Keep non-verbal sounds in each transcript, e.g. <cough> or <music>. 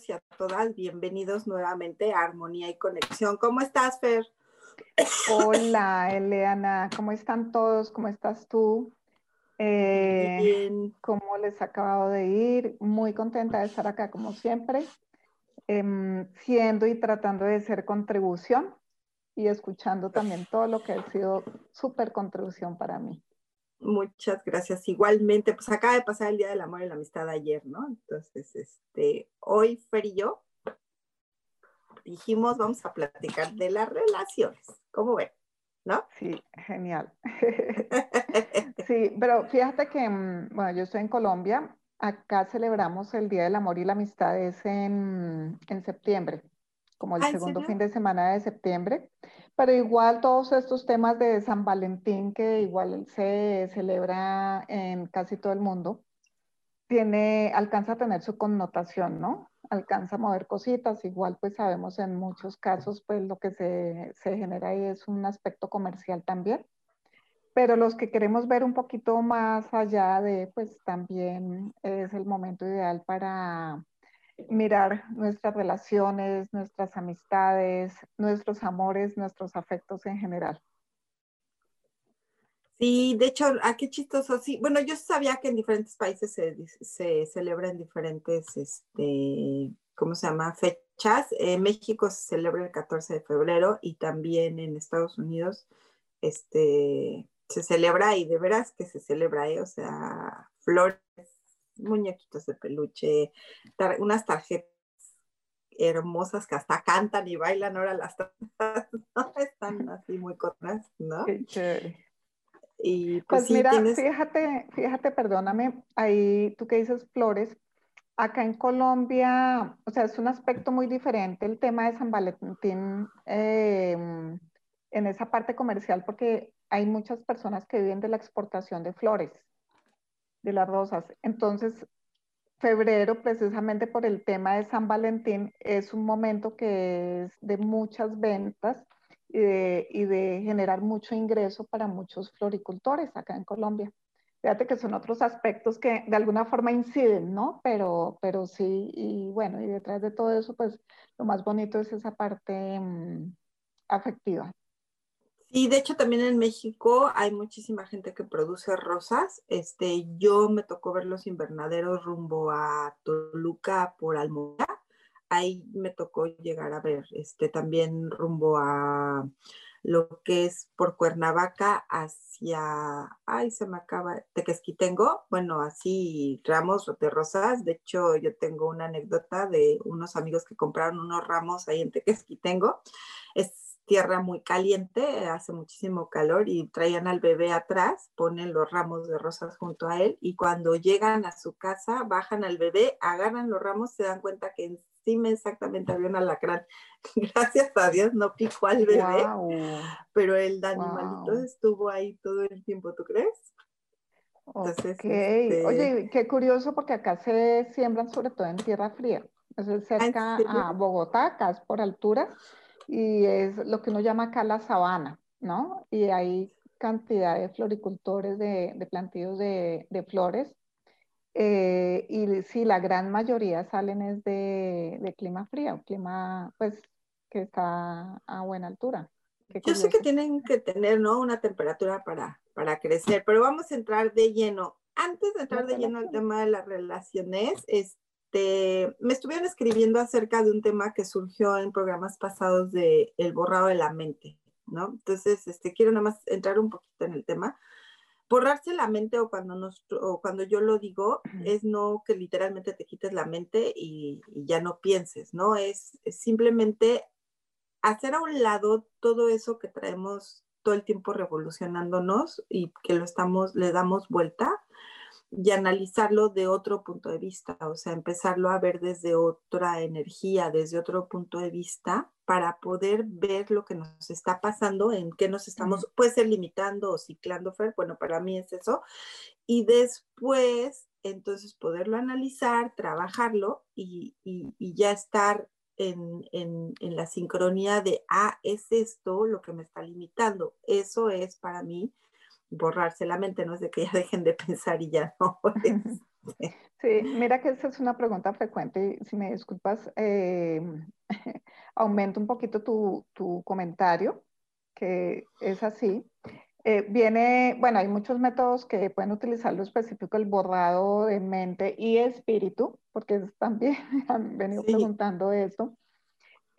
Todos y a todas. Bienvenidos nuevamente a Armonía y Conexión. ¿Cómo estás, Fer? Hola, Eleana. ¿Cómo están todos? ¿Cómo estás tú? Eh, Bien. ¿Cómo les ha acabado de ir? Muy contenta de estar acá, como siempre, em, siendo y tratando de ser contribución y escuchando también todo lo que ha sido súper contribución para mí. Muchas gracias. Igualmente, pues acaba de pasar el Día del Amor y la Amistad ayer, ¿no? Entonces, este, hoy Fer y yo dijimos, vamos a platicar de las relaciones. ¿Cómo ven? ¿No? Sí, genial. <laughs> Sí, pero fíjate que, mm, bueno, yo estoy en Colombia. Acá celebramos el Día del Amor y la Amistad es en, en septiembre, como el Ah, ¿en segundo serio? fin de semana de septiembre. Pero igual todos estos temas de San Valentín, que igual se celebra en casi todo el mundo, tiene, alcanza a tener su connotación, ¿no? Alcanza a mover cositas. Igual, pues sabemos en muchos casos, pues lo que se, se genera ahí es un aspecto comercial también. Pero los que queremos ver un poquito más allá de, pues también es el momento ideal para mirar nuestras relaciones, nuestras amistades, nuestros amores, nuestros afectos en general. Sí, de hecho, ah, qué chistoso. Sí, bueno, yo sabía que en diferentes países se, se celebran diferentes, este, ¿cómo se llama? Fechas. En México se celebra el 14 de febrero y también en Estados Unidos, este, se celebra y de veras que se celebra, ¿eh? O sea, flores, muñequitos de peluche, tar- unas tarjetas hermosas que hasta cantan y bailan ahora las tarjetas, <laughs> ¿no? Están así muy cortas, ¿no? Qué chévere. Y pues, Pues sí, mira, tienes... fíjate, fíjate, perdóname, ahí tú que dices flores, acá en Colombia, o sea, es un aspecto muy diferente el tema de San Valentín eh, en esa parte comercial porque hay muchas personas que viven de la exportación de flores, de las rosas. Entonces, febrero, precisamente por el tema de San Valentín, es un momento que es de muchas ventas y de, generar mucho ingreso para muchos floricultores acá en Colombia. Fíjate que son otros aspectos que de alguna forma inciden, ¿no? Pero, pero sí, y bueno, y detrás de todo eso, pues lo más bonito es esa parte mmm, afectiva. Sí, de hecho también en México hay muchísima gente que produce rosas. Este, yo me tocó ver los invernaderos rumbo a Toluca por Almora. Ahí me tocó llegar a ver, este, también rumbo a lo que es por Cuernavaca hacia, ay, se me acaba, Tequesquitengo, bueno, así ramos de rosas. De hecho, yo tengo una anécdota de unos amigos que compraron unos ramos ahí en Tequesquitengo. Es tierra muy caliente, hace muchísimo calor y traían al bebé atrás, ponen los ramos de rosas junto a él y cuando llegan a su casa, bajan al bebé, agarran los ramos, se dan cuenta que encima exactamente había un alacrán. <laughs> Gracias a Dios no picó al bebé, wow. pero el animalito wow. estuvo ahí todo el tiempo, ¿tú crees? Entonces, okay. este... Oye, qué curioso porque acá se siembran sobre todo en tierra fría, es cerca a Bogotá, acá es por altura y es lo que uno llama acá la sabana, ¿no? Y hay cantidad de floricultores de, de plantillos de, de flores. Eh, y sí, la gran mayoría salen es de, de, clima frío, clima pues que está a buena altura. Yo sé que tienen que tener, ¿no? Una temperatura para, para crecer, pero vamos a entrar de lleno. Antes de entrar de lleno al tema de las relaciones, este, este, me estuvieron escribiendo acerca de un tema que surgió en programas pasados de el borrado de la mente, ¿no? Entonces, este, quiero nada más entrar un poquito en el tema. Borrarse la mente o cuando, nos, o cuando yo lo digo es no que literalmente te quites la mente y, ya no pienses, ¿no? Es, es simplemente hacer a un lado todo eso que traemos todo el tiempo revolucionándonos y que lo estamos, le damos vuelta y analizarlo de otro punto de vista, o sea, empezarlo a ver desde otra energía, desde otro punto de vista, para poder ver lo que nos está pasando, en qué nos estamos, puede ser limitando o ciclando, Fer, bueno, para mí es eso, y después, entonces, poderlo analizar, trabajarlo y, y, ya estar en, en, en la sincronía de, ah, es esto lo que me está limitando, eso es para mí borrarse la mente, no es de que ya dejen de pensar y ya no. <laughs> <laughs> Este. Sí, mira que esa es una pregunta frecuente y si me disculpas, eh, <laughs> aumento un poquito tu, tu, comentario, que es así. Eh, viene, bueno, hay muchos métodos que pueden utilizar lo específico, el borrado de mente y espíritu, porque también han venido preguntando esto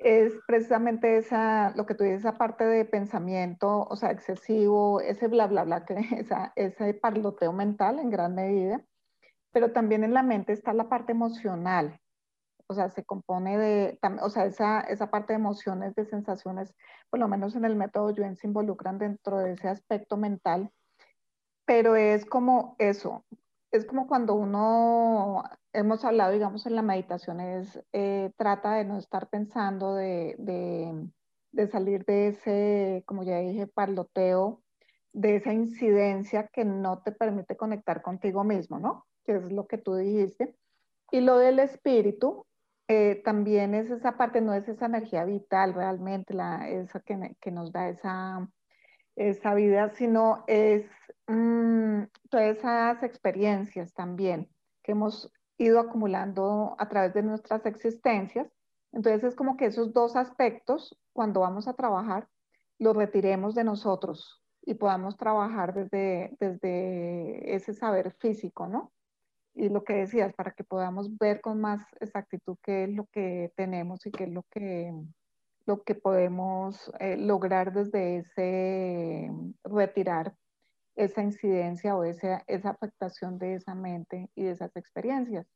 es precisamente esa, lo que tú dices, esa parte de pensamiento, o sea, excesivo, ese bla, bla, bla, que, <laughs> esa, ese parloteo mental en gran medida, pero también en la mente está la parte emocional, o sea, se compone de, o sea, esa, esa parte de emociones, de sensaciones, por lo menos en el método Yuen se involucran dentro de ese aspecto mental, pero es como eso, es como cuando uno, hemos hablado, digamos, en la meditación, es, eh, trata de no estar pensando, de, de, salir de ese, como ya dije, parloteo, de esa incidencia que no te permite conectar contigo mismo, ¿no? Que es lo que tú dijiste. Y lo del espíritu, eh, también es esa parte, no es esa energía vital realmente, la, esa que, que nos da esa, esa vida, sino es mm, todas esas experiencias también que hemos ido acumulando a través de nuestras existencias. Entonces es como que esos dos aspectos, cuando vamos a trabajar, los retiremos de nosotros y podamos trabajar desde, desde ese saber físico, ¿no? Y lo que decías, para que podamos ver con más exactitud qué es lo que tenemos y qué es lo que, lo que podemos eh, lograr desde ese retirar esa incidencia o esa, esa afectación de esa mente y de esas experiencias.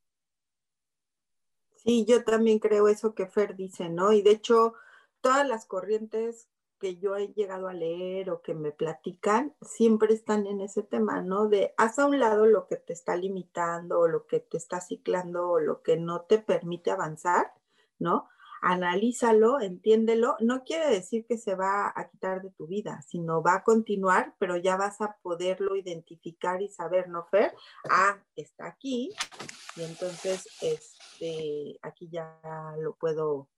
Sí, yo también creo eso que Fer dice, ¿no? Y de hecho, todas las corrientes que yo he llegado a leer o que me platican, siempre están en ese tema, ¿no? De haz a un lado lo que te está limitando o lo que te está ciclando o lo que no te permite avanzar, ¿no? Analízalo, entiéndelo. No quiere decir que se va a quitar de tu vida, sino va a continuar, pero ya vas a poderlo identificar y saber, ¿no, Fer? Ah, está aquí. Y entonces, este, aquí ya lo puedo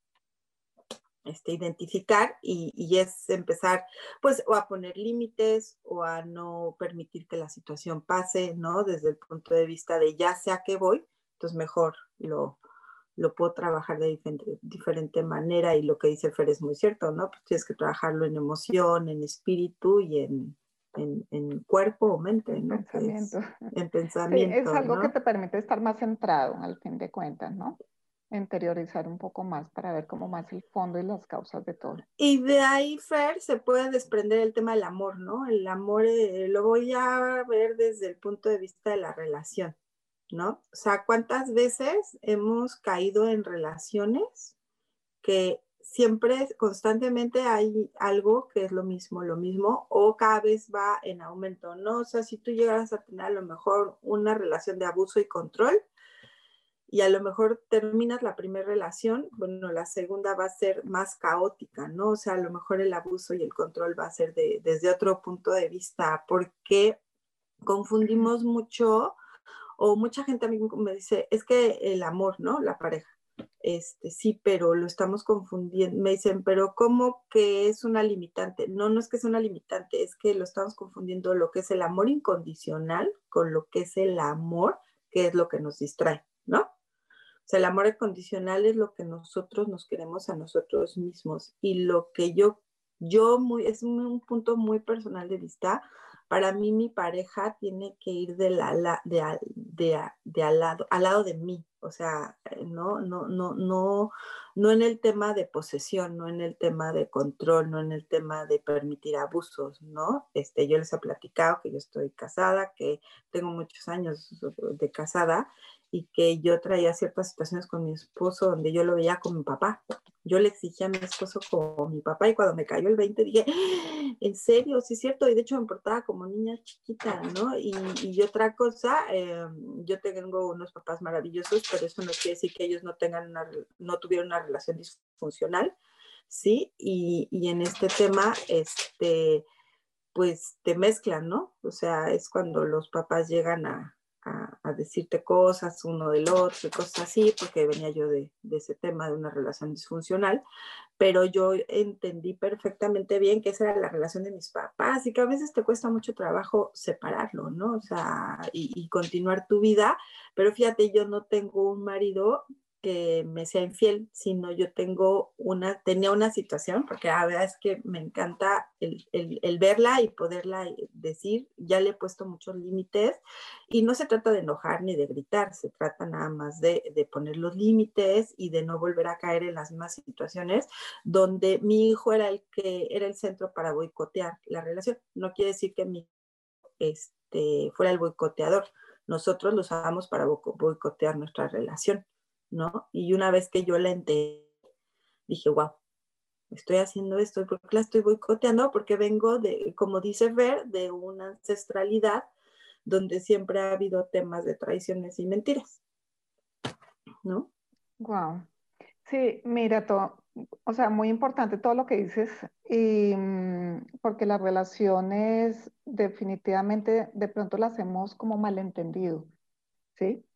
este, identificar y, y, es empezar pues o a poner límites o a no permitir que la situación pase, ¿no? Desde el punto de vista de ya sé a qué voy, entonces mejor lo, lo puedo trabajar de diferente, manera y lo que dice Fer es muy cierto, ¿no? Pues tienes que trabajarlo en emoción, en espíritu y en, en, cuerpo o mente, ¿no? Pensamiento. en <laughs> pensamiento. es algo que te permite estar más centrado al fin de cuentas, ¿no? Interiorizar un poco más para ver cómo más el fondo y las causas de todo. Y de ahí, Fer, se puede desprender el tema del amor, ¿no? El amor eh, lo voy a ver desde el punto de vista de la relación ¿no? O sea, ¿cuántas veces hemos caído en relaciones que siempre, constantemente hay algo que es lo mismo, lo mismo, o cada vez va en aumento, ¿no? O sea, si tú llegas a tener a lo mejor una relación de abuso y control, y a lo mejor terminas la primera relación, bueno, la segunda va a ser más caótica, ¿no? O sea, a lo mejor el abuso y el control va a ser desde otro punto de vista, porque confundimos mucho o mucha gente a mí me dice, es que el amor, ¿no? La pareja. Este, sí, pero lo estamos confundiendo. Me dicen, pero ¿cómo que es una limitante? No, no es que es una limitante, es que lo estamos confundiendo lo que es el amor incondicional con lo que es el amor, que es lo que nos distrae, ¿no? O sea, el amor incondicional es lo que nosotros nos queremos a nosotros mismos y lo que yo, yo muy, es un punto muy personal de vista, para mí mi pareja tiene que ir de, la, al, lado, al lado de mí, o sea, eh, no, no, no, no, no en el tema de posesión, no en el tema de control, no en el tema de permitir abusos, ¿no? Este, yo les he platicado que yo estoy casada, que tengo muchos años de casada y que yo traía ciertas situaciones con mi esposo donde yo lo veía como mi papá. Yo le exigía a mi esposo como mi papá y cuando me cayó el 20 dije, ¡Ah! en serio, sí es cierto, y de hecho me portaba como niña chiquita, ¿no? Y, y otra cosa, eh, yo tengo unos papás maravillosos, pero eso no quiere decir que ellos no tengan una, no tuvieron una relación disfuncional, ¿sí? Y, y en este tema, este, pues te mezclan, ¿no? O sea, es cuando los papás llegan a, a, decirte cosas uno del otro y cosas así, porque venía yo de, ese tema de una relación disfuncional, pero yo entendí perfectamente bien que esa era la relación de mis papás y que a veces te cuesta mucho trabajo separarlo, ¿no? O sea, y, y continuar tu vida, pero fíjate, yo no tengo un marido que me sea infiel, sino yo tengo una, tenía una situación, porque la verdad es que me encanta el, el, verla y poderla decir, ya le he puesto muchos límites y no se trata de enojar ni de gritar, se trata nada más de, de poner los límites y de no volver a caer en las mismas situaciones donde mi hijo era el que era el centro para boicotear la relación. No quiere decir que mi este, fuera el boicoteador, nosotros lo usamos para boicotear nuestra relación. ¿No? Y una vez que yo la entendí, dije, wow, estoy haciendo esto, ¿por qué la estoy boicoteando? Porque vengo de, como dice Ver, de una ancestralidad donde siempre ha habido temas de traiciones y mentiras, ¿no? Wow. Sí, mira, todo, o sea, muy importante todo lo que dices, mm, porque las relaciones definitivamente de pronto las hemos como malentendido, ¿sí?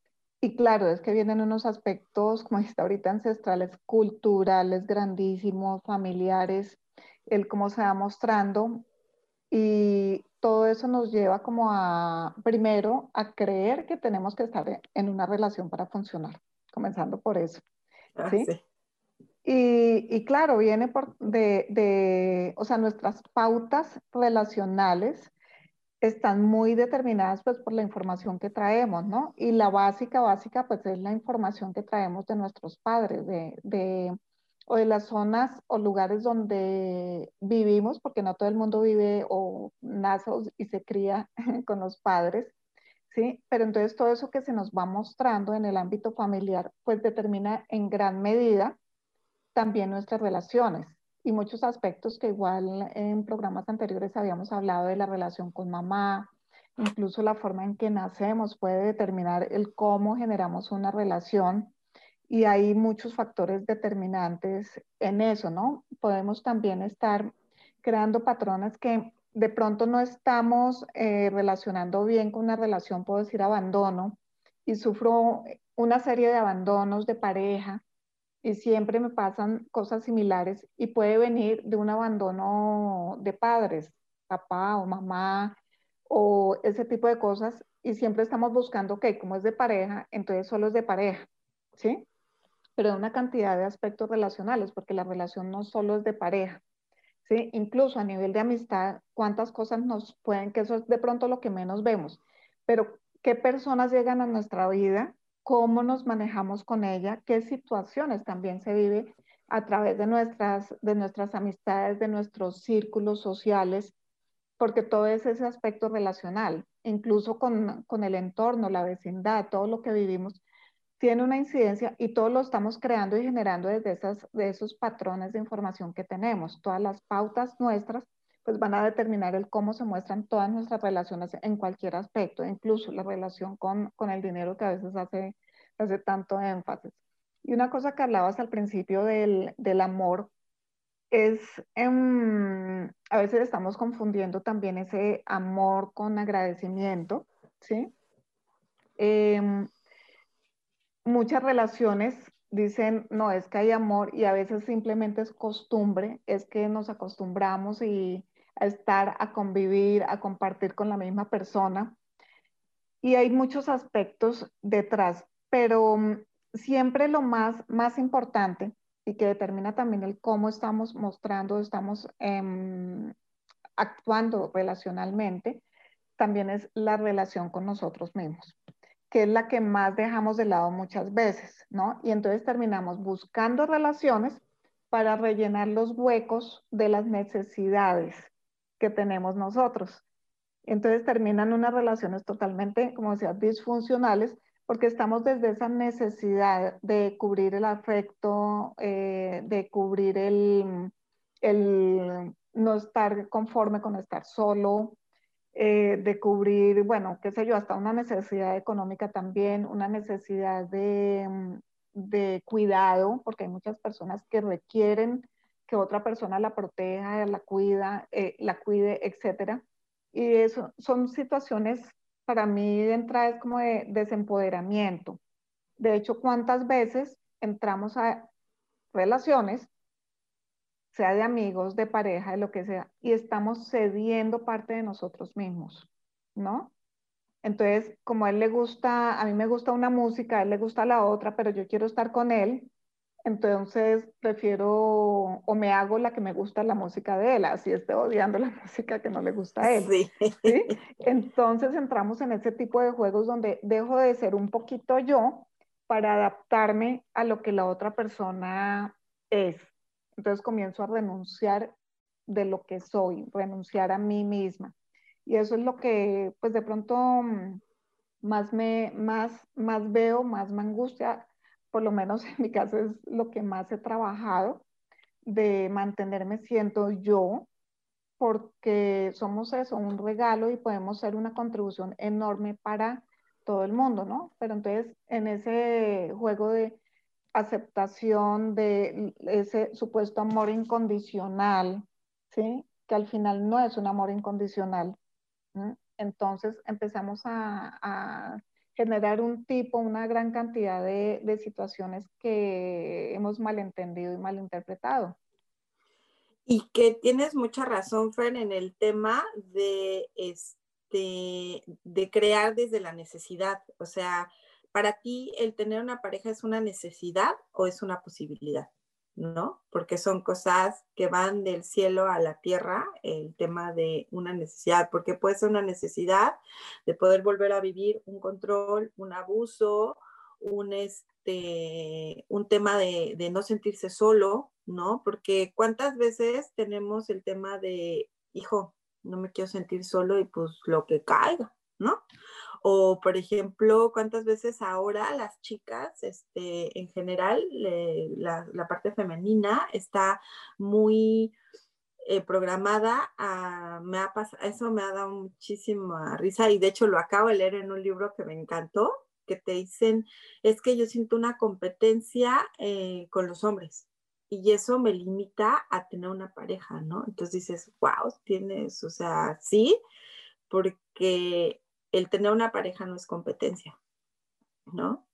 Y claro, es que vienen unos aspectos, como está ahorita, ancestrales, culturales, grandísimos, familiares, el cómo se va mostrando. Y todo eso nos lleva como a, primero, a creer que tenemos que estar en una relación para funcionar, comenzando por eso. Ah, ¿sí? sí. Y, y, claro, viene por de, de, o sea, nuestras pautas relacionales están muy determinadas pues por la información que traemos, ¿no? Y la básica, básica pues es la información que traemos de nuestros padres, de, de, o de las zonas o lugares donde vivimos, porque no todo el mundo vive o nace y se cría <laughs> con los padres, ¿sí? Pero entonces todo eso que se nos va mostrando en el ámbito familiar pues determina en gran medida también nuestras relaciones, y muchos aspectos que igual en programas anteriores habíamos hablado de la relación con mamá, incluso la forma en que nacemos puede determinar el cómo generamos una relación y hay muchos factores determinantes en eso, ¿no? Podemos también estar creando patrones que de pronto no estamos eh, relacionando bien con una relación, puedo decir abandono, y sufro una serie de abandonos de pareja y siempre me pasan cosas similares y puede venir de un abandono de padres, papá o mamá o ese tipo de cosas y siempre estamos buscando, ok, como es de pareja, entonces solo es de pareja, ¿sí? Pero de una cantidad de aspectos relacionales, porque la relación no solo es de pareja, ¿sí? Incluso a nivel de amistad, cuántas cosas nos pueden, que eso es de pronto lo que menos vemos, pero qué personas llegan a nuestra vida cómo nos manejamos con ella, qué situaciones también se vive a través de nuestras, de nuestras amistades, de nuestros círculos sociales, porque todo es ese aspecto relacional, incluso con, con el entorno, la vecindad, todo lo que vivimos, tiene una incidencia y todo lo estamos creando y generando desde esas, de esos patrones de información que tenemos. Todas las pautas nuestras pues van a determinar el cómo se muestran todas nuestras relaciones en cualquier aspecto, incluso la relación con, con el dinero que a veces hace, hace tanto énfasis. Y una cosa que hablabas al principio del, del amor es, eh, a veces estamos confundiendo también ese amor con agradecimiento, ¿sí? Eh, muchas relaciones dicen, no, es que hay amor y a veces simplemente es costumbre, es que nos acostumbramos y a estar, a convivir, a compartir con la misma persona. Y hay muchos aspectos detrás, pero mm, siempre lo más, más importante y que determina también el cómo estamos mostrando, estamos eh, actuando relacionalmente, también es la relación con nosotros mismos. que es la que más dejamos de lado muchas veces, ¿no? Y entonces terminamos buscando relaciones para rellenar los huecos de las necesidades que tenemos nosotros. Entonces terminan unas relaciones totalmente, como decía, disfuncionales, porque estamos desde esa necesidad de cubrir el afecto, eh, de cubrir el, el no estar conforme con estar solo, eh, de cubrir, bueno, qué sé yo, hasta una necesidad económica también, una necesidad de, de cuidado, porque hay muchas personas que requieren que otra persona la proteja, la cuida, eh, la cuide, etcétera. Y eso son situaciones para mí de entrada es como de desempoderamiento. De hecho, ¿cuántas veces entramos a relaciones sea de amigos, de pareja, de lo que sea, y estamos cediendo parte de nosotros mismos, ¿no? Entonces, como a él le gusta, a mí me gusta una música, a él le gusta la otra, pero yo quiero estar con él, entonces prefiero o me hago la que me gusta la música de él, así esté odiando la <laughs> música que no le gusta a él. Sí. ¿sí? <laughs> Entonces entramos en ese tipo de juegos donde dejo de ser un poquito yo para adaptarme a lo que la otra persona es. Entonces comienzo a renunciar de lo que soy, renunciar a mí misma. Y eso es lo que, pues de pronto, mm, más me, más, más veo, más me angustia, por lo menos en mi caso es lo que más he trabajado, de mantenerme siendo yo, porque somos eso, un regalo y podemos ser una contribución enorme para todo el mundo, ¿no? Pero entonces en ese juego de aceptación de ese supuesto amor incondicional, ¿sí? Que al final no es un amor incondicional. Entonces empezamos a, generar un tipo, una gran cantidad de, situaciones que hemos malentendido y malinterpretado. Y que tienes mucha razón, Fer, en el tema de, este, de crear desde la necesidad. O sea, para ti el tener una pareja es una necesidad o es una posibilidad, ¿no? Porque son cosas que van del cielo a la tierra, el tema de una necesidad, porque puede ser una necesidad de poder volver a vivir un control, un abuso, un, este, un tema de, de no sentirse solo, ¿no? Porque cuántas veces tenemos el tema de, hijo, no me quiero sentir solo y pues lo que caiga, ¿no? O, por ejemplo, cuántas veces ahora las chicas, este, en general, la, parte femenina está muy eh, programada me ha eso me ha dado muchísima risa y de hecho lo acabo de leer en un libro que me encantó, que te dicen, es que yo siento una competencia eh, con los hombres y eso me limita a tener una pareja, ¿no? Entonces dices, wow, tienes, o sea, sí, porque el tener una pareja no es competencia, ¿no?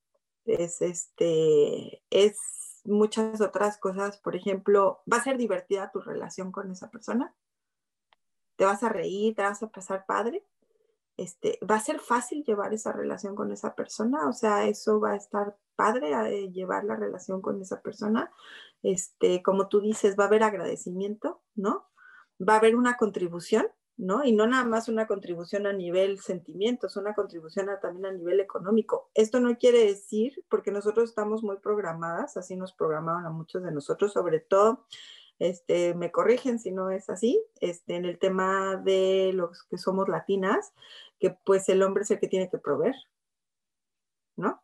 Es este, es muchas otras cosas. Por ejemplo, ¿va a ser divertida tu relación con esa persona? ¿Te vas a reír? ¿Te vas a pasar padre? Este, ¿Va a ser fácil llevar esa relación con esa persona? O sea, eso va a estar padre a eh, llevar la relación con esa persona. Este, como tú dices, va a haber agradecimiento, ¿no? Va a haber una contribución ¿no? Y no nada más una contribución a nivel sentimientos, una contribución también a nivel económico. Esto no quiere decir, porque nosotros estamos muy programadas, así nos programaron a muchos de nosotros, sobre todo, este, me corrigen si no es así, este, en el tema de los que somos latinas, que pues el hombre es el que tiene que proveer, ¿no?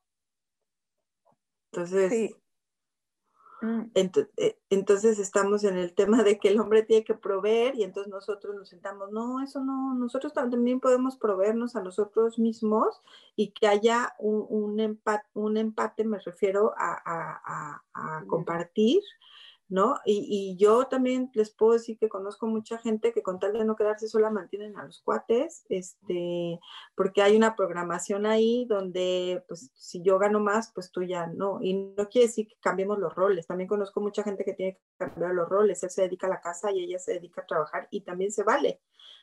Entonces. Eh, entonces estamos en el tema de que el hombre tiene que proveer y entonces nosotros nos sentamos, no, eso no, nosotros también podemos proveernos a nosotros mismos y que haya un, empate, un empate, me refiero a, a compartir ¿no? Y, yo también les puedo decir que conozco mucha gente que con tal de no quedarse sola mantienen a los cuates, este, porque hay una programación ahí donde, pues, si yo gano más, pues tú ya no. Y no quiere decir que cambiemos los roles. También conozco mucha gente que tiene que cambiar los roles. Él se dedica a la casa y ella se dedica a trabajar y también se vale,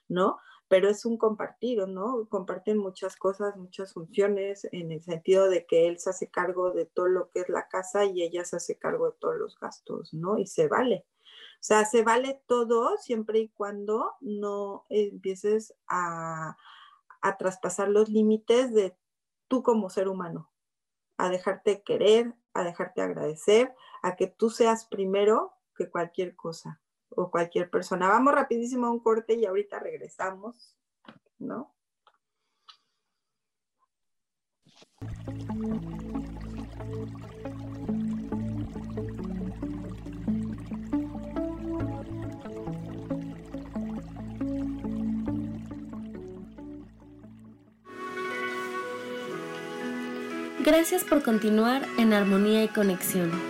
¿no? Pero es un compartir, ¿no? Comparten muchas cosas, muchas funciones, en el sentido de que él se hace cargo de todo lo que es la casa y ella se hace cargo de todos los gastos, ¿no? Y se vale. O sea, se vale todo siempre y cuando no empieces a, a traspasar los límites de tú como ser humano, a dejarte querer, a dejarte agradecer, a que tú seas primero que cualquier cosa o cualquier persona. Vamos rapidísimo a un corte y ahorita regresamos, ¿no? Gracias por continuar en armonía y conexión.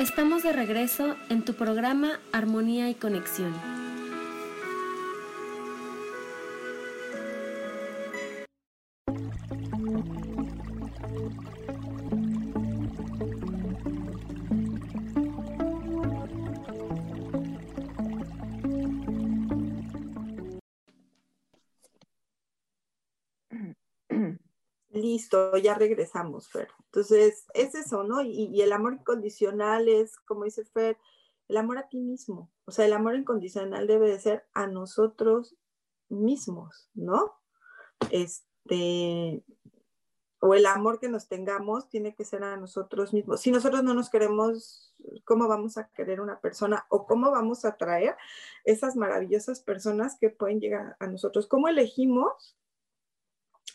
Estamos de regreso en tu programa Armonía y Conexión. Ya regresamos, Fer. Entonces, es eso, ¿no? Y, el amor incondicional es, como dice Fer, el amor a ti mismo. O sea, el amor incondicional debe de ser a nosotros mismos, ¿no? Este, o el amor que nos tengamos tiene que ser a nosotros mismos. Si nosotros no nos queremos, ¿cómo vamos a querer una persona? ¿O cómo vamos a atraer esas maravillosas personas que pueden llegar a nosotros? ¿Cómo elegimos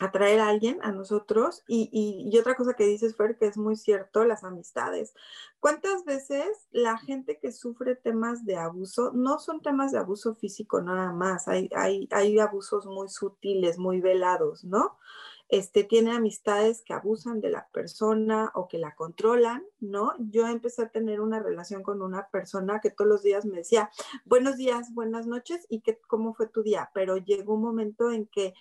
atraer a alguien a nosotros. Y, y, otra cosa que dices, Fer, que es muy cierto, las amistades. ¿Cuántas veces la gente que sufre temas de abuso, no son temas de abuso físico nada más, hay, hay, hay abusos muy sutiles, muy velados, ¿no? Este, tiene amistades que abusan de la persona o que la controlan, ¿no? Yo empecé a tener una relación con una persona que todos los días me decía, buenos días, buenas noches y que, cómo fue tu día, pero llegó un momento en que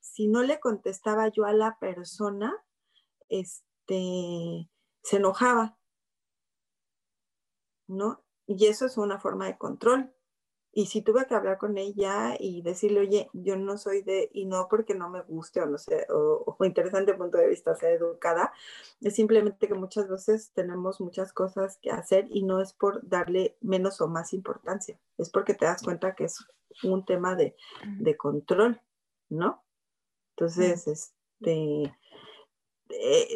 si no le contestaba yo a la persona, este, se enojaba, ¿no? Y eso es una forma de control. Y si tuve que hablar con ella y decirle, oye, yo no soy de, y no porque no me guste o no sé, o, o interesante punto de vista, sea educada, es simplemente que muchas veces tenemos muchas cosas que hacer y no es por darle menos o más importancia, es porque te das cuenta que es un tema de, de control, ¿no? Entonces, este,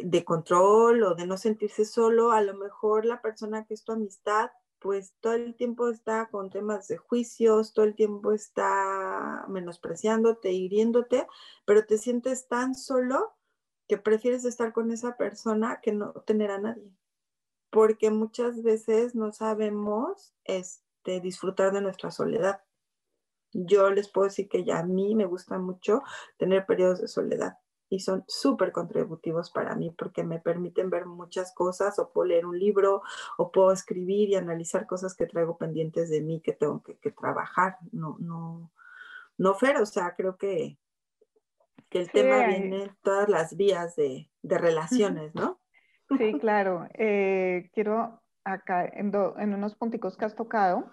de, control o de no sentirse solo, a lo mejor la persona que es tu amistad, pues todo el tiempo está con temas de juicios, todo el tiempo está menospreciándote, hiriéndote, pero te sientes tan solo que prefieres estar con esa persona que no tener a nadie. Porque muchas veces no sabemos este, disfrutar de nuestra soledad. Yo les puedo decir que ya a mí me gusta mucho tener periodos de soledad y son súper contributivos para mí porque me permiten ver muchas cosas o puedo leer un libro o puedo escribir y analizar cosas que traigo pendientes de mí que tengo que, trabajar. No, no, no, Fer, o sea, creo que, que el tema viene en todas las vías de, relaciones, ¿no? Sí, <laughs> claro. Eh, quiero acá en, en, unos punticos que has tocado,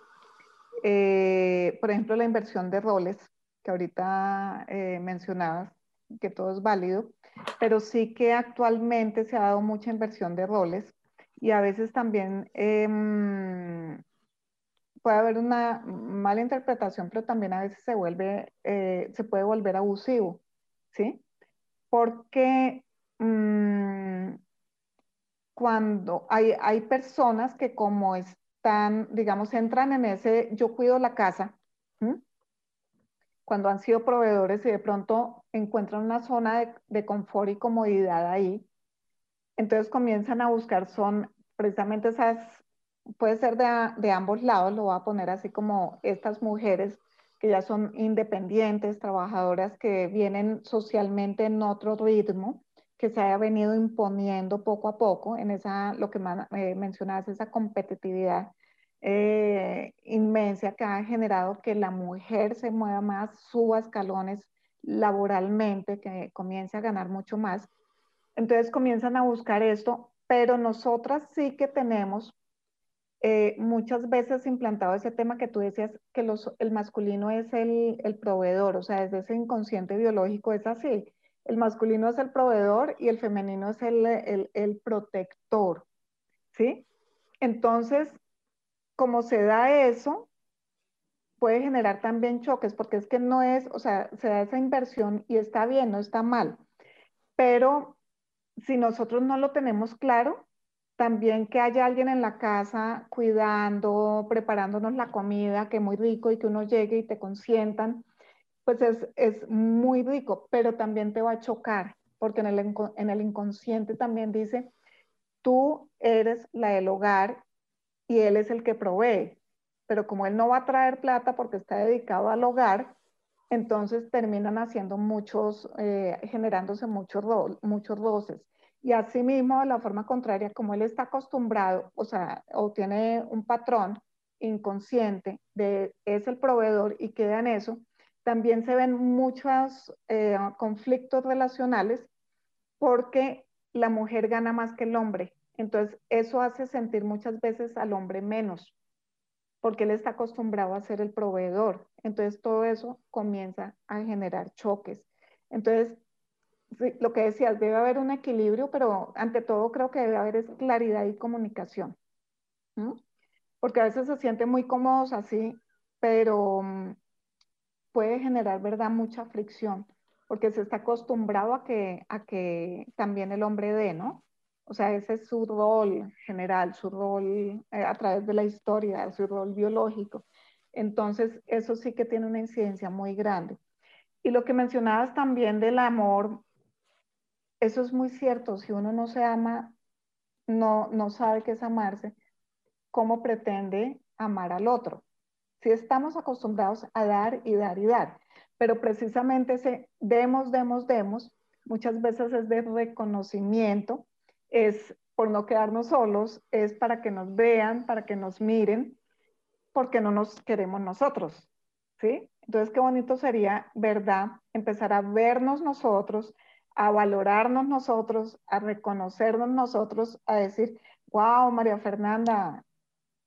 eh, por ejemplo, la inversión de roles que ahorita eh, mencionabas que todo es válido, pero sí que actualmente se ha dado mucha inversión de roles y a veces también em, puede haber una mala interpretación, pero también a veces se vuelve, eh, se puede volver abusivo, ¿sí? Porque mm, cuando hay, hay personas que como están, digamos, entran en ese, yo cuido la casa, cuando han sido proveedores y de pronto encuentran una zona de, confort y comodidad ahí, entonces comienzan a buscar, son precisamente esas, puede ser de, de ambos lados, lo voy a poner así como estas mujeres que ya son independientes, trabajadoras que vienen socialmente en otro ritmo, que se haya venido imponiendo poco a poco en esa, lo que eh, mencionabas, esa competitividad eh, inmensa que ha generado que la mujer se mueva más, suba escalones laboralmente, que comience a ganar mucho más. Entonces comienzan a buscar esto, pero nosotras sí que tenemos eh, muchas veces implantado ese tema que tú decías, que el masculino es el, el, proveedor, o sea, desde ese inconsciente biológico es así. El masculino es el proveedor y el femenino es el, el, el protector, ¿sí? Entonces, como se da eso, puede generar también choques, porque es que no es, o sea, se da esa inversión y está bien, no está mal, pero si nosotros no lo tenemos claro, también que haya alguien en la casa cuidando, preparándonos la comida, que muy rico y que uno llegue y te consientan, pues es, es muy rico, pero también te va a chocar, porque en el, en el inconsciente también dice, tú eres la del hogar y él es el que provee. Pero como él no va a traer plata porque está dedicado al hogar, entonces terminan haciendo muchos, eh, generándose muchos, muchos roces. Y asimismo, de la forma contraria, como él está acostumbrado, o sea, o tiene un patrón inconsciente de es el proveedor y queda en eso, también se ven muchos eh, conflictos relacionales porque la mujer gana más que el hombre entonces, eso hace sentir muchas veces al hombre menos, porque él está acostumbrado a ser el proveedor. Entonces, todo eso comienza a generar choques. Entonces, lo que decías, debe haber un equilibrio, pero ante todo creo que debe haber claridad y comunicación. Porque a veces se sienten muy cómodos así, pero mm, puede generar, ¿verdad?, mucha fricción, porque se está acostumbrado a que, a que también el hombre dé, ¿no? O sea, ese es su rol general, su rol eh, a través de la historia, su rol biológico. Entonces, eso sí que tiene una incidencia muy grande. Y lo que mencionabas también del amor, eso es muy cierto. Si uno no se ama, no, no sabe qué es amarse, ¿cómo pretende amar al otro? Si estamos acostumbrados a dar y dar y dar, pero precisamente ese demos, demos, demos, muchas veces es de reconocimiento es por no quedarnos solos, es para que nos vean, para que nos miren, porque no nos queremos nosotros, ¿sí? Entonces, qué bonito sería, ¿verdad? Empezar a vernos nosotros, a valorarnos nosotros, a reconocernos nosotros, a decir, wow, María Fernanda,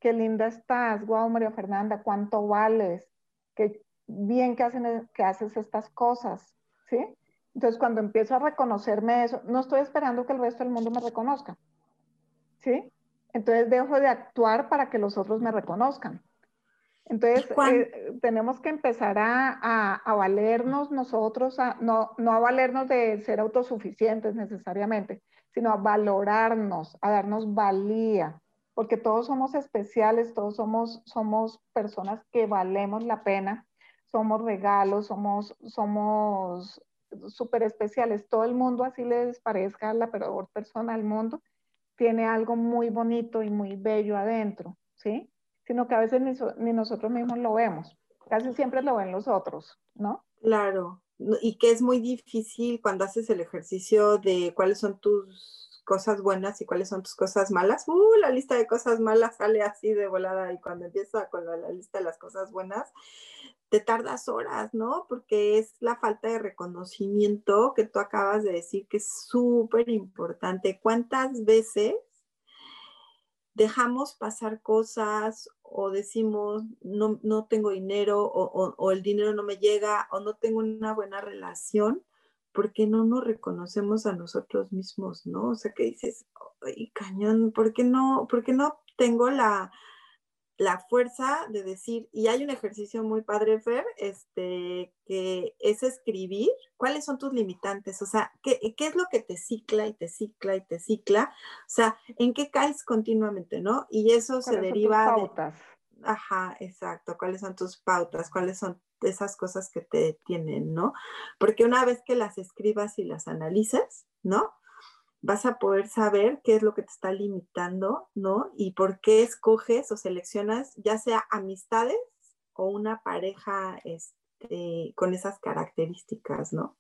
qué linda estás, wow, María Fernanda, cuánto vales, qué bien que, hacen, que haces estas cosas, ¿sí? Entonces, cuando empiezo a reconocerme eso, no estoy esperando que el resto del mundo me reconozca. ¿Sí? Entonces, dejo de actuar para que los otros me reconozcan. Entonces, eh, tenemos que empezar a, a, valernos nosotros, no, no a valernos de ser autosuficientes necesariamente, sino a valorarnos, a darnos valía, porque todos somos especiales, todos somos, somos personas que valemos la pena, somos regalos, somos, somos súper especiales. Todo el mundo, así les parezca la peor persona del mundo, tiene algo muy bonito y muy bello adentro, ¿sí? Sino que a veces ni, nosotros mismos lo vemos. Casi siempre lo ven los otros, ¿no? Claro, y que es muy difícil cuando haces el ejercicio de cuáles son tus cosas buenas y cuáles son tus cosas malas. Uh, la lista de cosas malas sale así de volada y cuando empieza con la, lista de las cosas buenas, te tardas horas, ¿no? Porque es la falta de reconocimiento que tú acabas de decir que es súper importante. ¿Cuántas veces dejamos pasar cosas o decimos no, no tengo dinero o, o, el dinero no me llega o no tengo una buena relación porque no nos reconocemos a nosotros mismos, ¿no? O sea, que dices, ay, cañón, ¿por qué no, por qué no tengo la, la fuerza de decir, y hay un ejercicio muy padre, Fer, este, que es escribir cuáles son tus limitantes, o sea, ¿qué, qué es lo que te cicla y te cicla y te cicla, o sea, en qué caes continuamente, ¿no? Y eso se deriva tus pautas? de... Ajá, exacto, cuáles son tus pautas, cuáles son esas cosas que te detienen, ¿no? Porque una vez que las escribas y las analices, ¿no? vas a poder saber qué es lo que te está limitando, ¿no? Y por qué escoges o seleccionas ya sea amistades o una pareja este, con esas características, ¿no?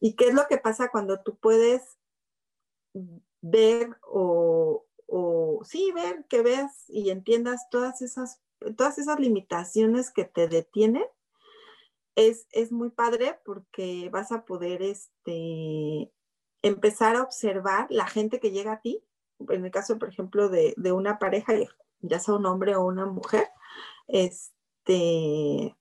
Y qué es lo que pasa cuando tú puedes ver o, o sí, ver, que veas y entiendas todas esas, todas esas limitaciones que te detienen, es, es, muy padre porque vas a poder este, empezar a observar la gente que llega a ti, en el caso, por ejemplo, de, una pareja, ya sea un hombre o una mujer, este,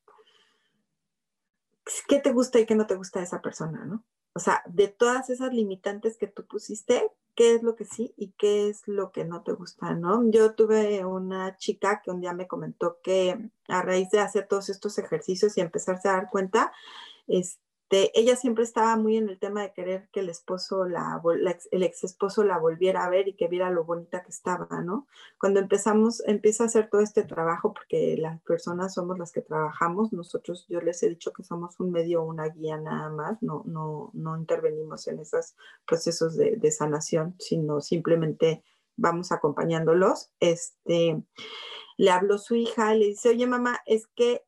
¿qué te gusta y qué no te gusta de esa persona, no? O sea, de todas esas limitantes que tú pusiste, ¿qué es lo que sí y qué es lo que no te gusta, no? Yo tuve una chica que un día me comentó que a raíz de hacer todos estos ejercicios y empezarse a dar cuenta, este, ella siempre estaba muy en el tema de querer que el esposo, la, el ex esposo la volviera a ver y que viera lo bonita que estaba, ¿no? Cuando empezamos, empieza a hacer todo este trabajo, porque las personas somos las que trabajamos, nosotros, yo les he dicho que somos un medio, una guía nada más, no, no, no intervenimos en esos procesos de, de sanación, sino simplemente vamos acompañándolos. Este, le habló su hija y le dice, oye mamá, es que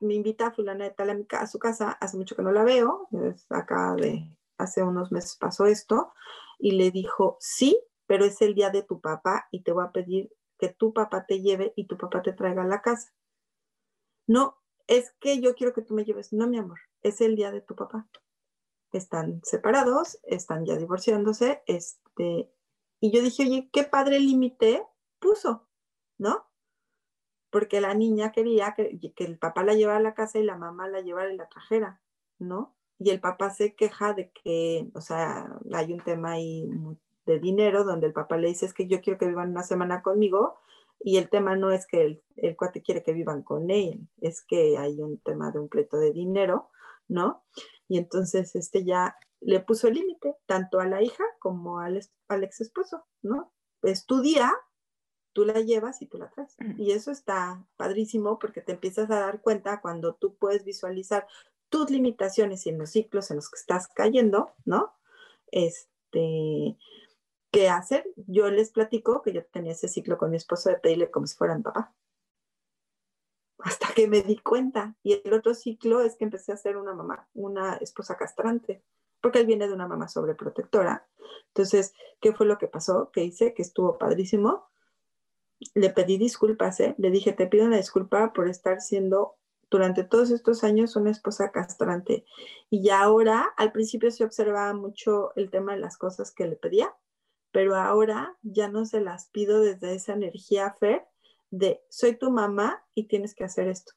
me invita a fulana de tal a, su casa, hace mucho que no la veo, acá de hace unos meses pasó esto, y le dijo, sí, pero es el día de tu papá y te voy a pedir que tu papá te lleve y tu papá te traiga a la casa. No, es que yo quiero que tú me lleves. No, mi amor, es el día de tu papá. Están separados, están ya divorciándose, este, y yo dije, oye, qué padre límite puso, ¿no? Porque la niña quería que, el papá la llevara a la casa y la mamá la llevara y la trajera, ¿no? Y el papá se queja de que, o sea, hay un tema ahí de dinero donde el papá le dice es que yo quiero que vivan una semana conmigo y el tema no es que el, el cuate quiere que vivan con él, es que hay un tema de un pleito de dinero, ¿no? Y entonces este ya le puso límite tanto a la hija como al, al ex esposo, ¿no? Estudia tú la llevas y tú la traes. Y eso está padrísimo porque te empiezas a dar cuenta cuando tú puedes visualizar tus limitaciones y en los ciclos en los que estás cayendo, ¿no? Este, ¿qué hacer? Yo les platico que yo tenía ese ciclo con mi esposo de pedirle como si fuera mi papá. Hasta que me di cuenta. Y el otro ciclo es que empecé a ser una mamá, una esposa castrante, porque él viene de una mamá sobreprotectora. Entonces, ¿qué fue lo que pasó? Que hice, que estuvo padrísimo le pedí disculpas, ¿eh? le dije, te pido una disculpa por estar siendo durante todos estos años una esposa castrante. Y ahora, al principio se observaba mucho el tema de las cosas que le pedía, pero ahora ya no se las pido desde esa energía fe de soy tu mamá y tienes que hacer esto.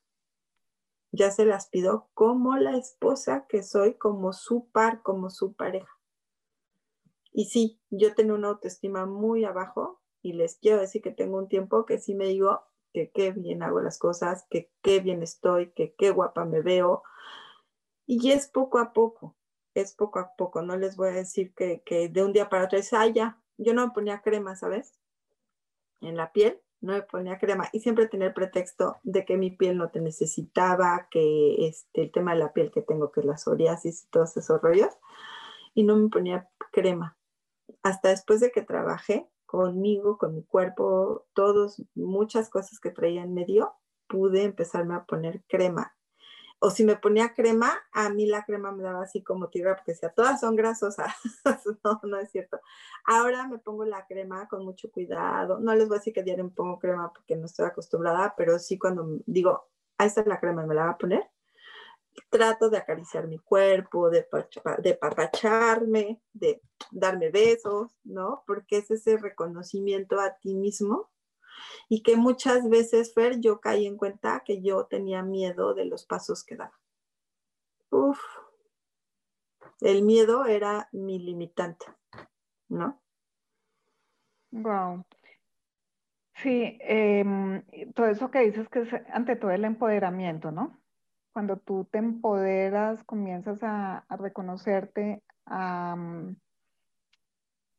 Ya se las pido como la esposa que soy, como su par, como su pareja. Y sí, yo tengo una autoestima muy abajo, y les quiero decir que tengo un tiempo que sí me digo que qué bien hago las cosas, que qué bien estoy, que qué guapa me veo. Y es poco a poco, es poco a poco. No les voy a decir que, de un día para otro es, ah, yo no me ponía crema, ¿sabes? En la piel, no me ponía crema. Y siempre tenía el pretexto de que mi piel no te necesitaba, que este, el tema de la piel que tengo, que es la psoriasis y todos esos rollos. Y no me ponía crema. Hasta después de que trabajé, conmigo, con mi cuerpo, todos, muchas cosas que traía en medio, pude empezarme a poner crema. O si me ponía crema, a mí la crema me daba así como tierra porque decía, todas son grasosas. <laughs> no, no es cierto. Ahora me pongo la crema con mucho cuidado. No les voy a decir que diario me pongo crema porque no estoy acostumbrada, pero sí cuando digo, ahí está la crema, me la va a poner. Trato de acariciar mi cuerpo, de, de papacharme, de darme besos, ¿no? Porque es ese reconocimiento a ti mismo y que muchas veces, Fer, yo caí en cuenta que yo tenía miedo de los pasos que daba. Uf, el miedo era mi limitante, ¿no? Wow. Sí, em, todo eso que dices que es ante todo el empoderamiento, ¿no? Cuando tú te empoderas, comienzas a, reconocerte, a,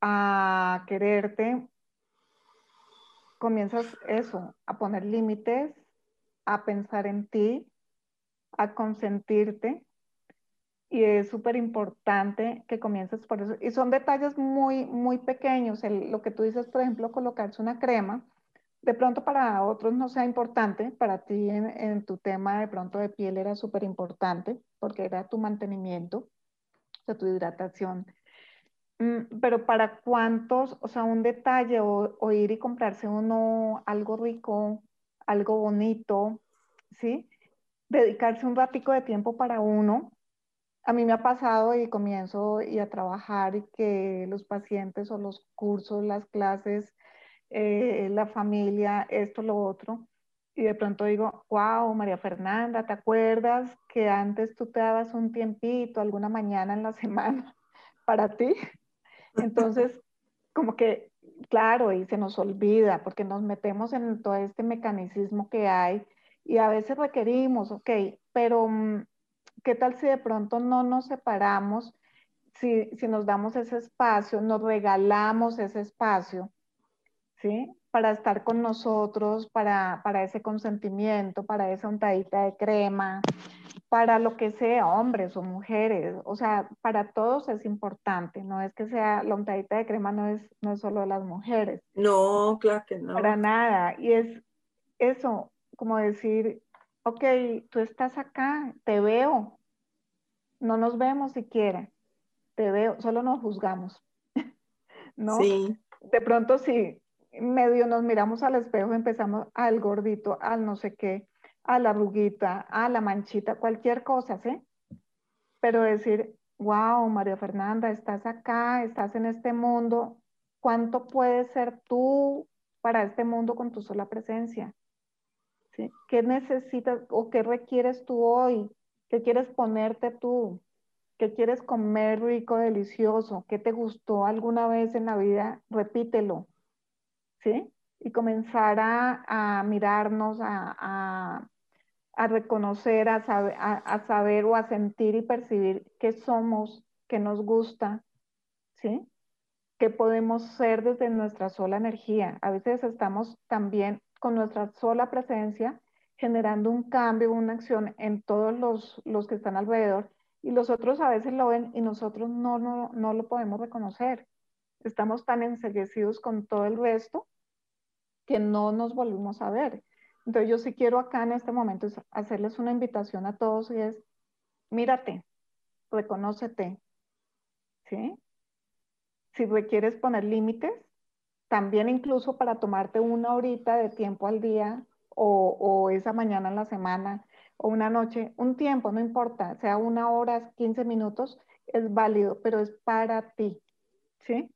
a quererte, comienzas eso, a poner límites, a pensar en ti, a consentirte. Y es súper importante que comiences por eso. Y son detalles muy, muy pequeños. lo que tú dices, por ejemplo, colocarse una crema, de pronto para otros no sea importante, para ti en, tu tema de pronto de piel era súper importante porque era tu mantenimiento, o sea, tu hidratación Mm, pero para cuántos, o sea, un detalle o, ir y comprarse uno algo rico, algo bonito, ¿sí? Dedicarse un ratico de tiempo para uno. A mí me ha pasado y comienzo y a trabajar y que los pacientes o los cursos, las clases, eh, la familia, esto, lo otro. Y de pronto digo, wow, María Fernanda, ¿te acuerdas que antes tú te dabas un tiempito, alguna mañana en la <laughs> semana para ti? Entonces, como que, claro, y se nos olvida porque nos metemos en todo este mecanismo que hay y a veces requerimos, ok, pero mm, ¿qué tal si de pronto no nos separamos? Si, si nos damos ese espacio, nos regalamos ese espacio, ¿sí? Para estar con nosotros, para, para ese consentimiento, para esa untadita de crema, para lo que sea, hombres o mujeres, o sea, para todos es importante, no es que sea la untadita de crema, no es, no es solo de las mujeres. No, claro que no. Para nada, y es eso, como decir, ok, tú estás acá, te veo, no nos vemos siquiera, te veo, solo nos juzgamos, <laughs> ¿no? Sí. De pronto sí, medio nos miramos al espejo, empezamos al gordito, al no sé qué, a la ruguita, a la manchita, cualquier cosa, ¿sí? Pero decir, wow, María Fernanda, estás acá, estás en este mundo, ¿cuánto puedes ser tú para este mundo con tu sola presencia? ¿Qué necesitas o qué requieres tú hoy? ¿Qué quieres ponerte tú? ¿Qué quieres comer rico, delicioso? ¿Qué te gustó alguna vez en la vida? Repítelo. ¿Sí? Y comenzar a, mirarnos, a, a reconocer, a saber, a, saber, o a sentir y percibir qué somos, qué nos gusta, ¿sí? ¿Qué podemos ser desde nuestra sola energía? A veces estamos también con nuestra sola presencia generando un cambio, una acción en todos los, los que están alrededor y los otros a veces lo ven y nosotros no, no, no lo podemos reconocer. Estamos tan enseguecidos con todo el resto que no nos volvemos a ver. Entonces yo sí quiero acá en este momento hacerles una invitación a todos y es, mírate, reconócete, ¿sí? Si requieres poner límites, también incluso para tomarte una horita de tiempo al día o, o, esa mañana en la semana o una noche, un tiempo, no importa, sea una hora, 15 minutos, es válido, pero es para ti, ¿sí?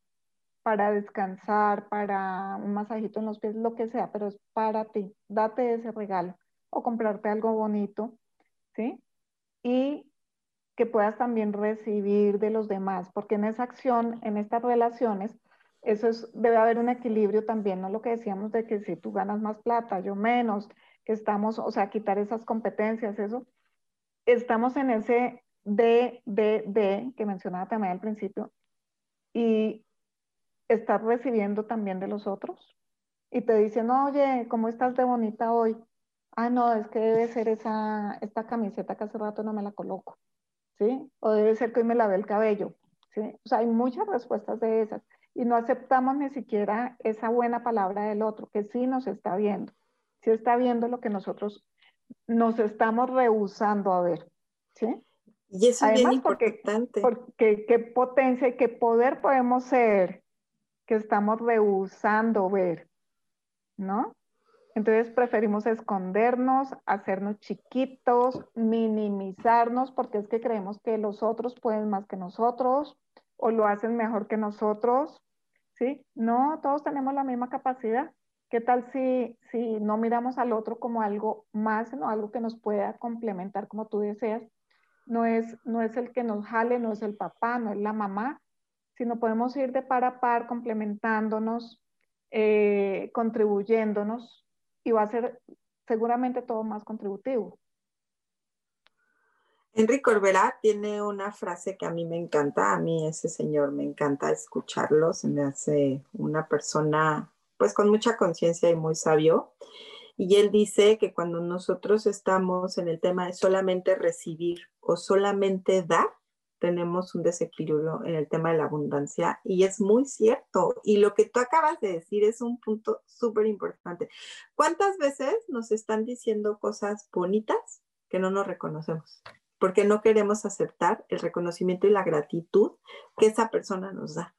Para descansar, para un masajito en los pies, lo que sea, pero es para ti. Date ese regalo o comprarte algo bonito, ¿sí? Y que puedas también recibir de los demás, porque en esa acción, en estas relaciones, eso es, debe haber un equilibrio también, no lo que decíamos de que si tú ganas más plata, yo menos, que estamos, o sea, quitar esas competencias, eso, estamos en ese D, D, D, que mencionaba también al principio, y estás recibiendo también de los otros. Y te dicen, oye, ¿cómo estás de bonita hoy? Ah, no, es que debe ser esa, esta camiseta que hace rato no me la coloco, ¿sí? O debe ser que hoy me lavé el cabello, ¿sí? O sea, hay muchas respuestas de esas y no aceptamos ni siquiera esa buena palabra del otro, que sí nos está viendo, sí está viendo lo que nosotros nos estamos rehusando a ver, ¿sí? Y eso es bien importante. Porque, qué potencia y qué poder podemos ser que estamos rehusando ver, ¿no? Entonces preferimos escondernos, hacernos chiquitos, minimizarnos, porque es que creemos que los otros pueden más que nosotros o lo hacen mejor que nosotros, ¿sí? No, todos tenemos la misma capacidad. ¿Qué tal si, si no miramos al otro como algo más, sino algo que nos pueda complementar como tú deseas? No es, no es el que nos jale, no es el papá, no es la mamá, sino podemos ir de par a par complementándonos, eh, contribuyéndonos y va a ser seguramente todo más contributivo. Enrique Corbera tiene una frase que a mí me encanta, a mí ese señor me encanta escucharlo, se me hace una persona pues con mucha conciencia y muy sabio. Y él dice que cuando nosotros estamos en el tema de solamente recibir o solamente dar, tenemos un desequilibrio en el tema de la abundancia y es muy cierto. Y lo que tú acabas de decir es un punto súper importante. ¿Cuántas veces nos están diciendo cosas bonitas que no nos reconocemos? Porque no queremos aceptar el reconocimiento y la gratitud que esa persona nos da.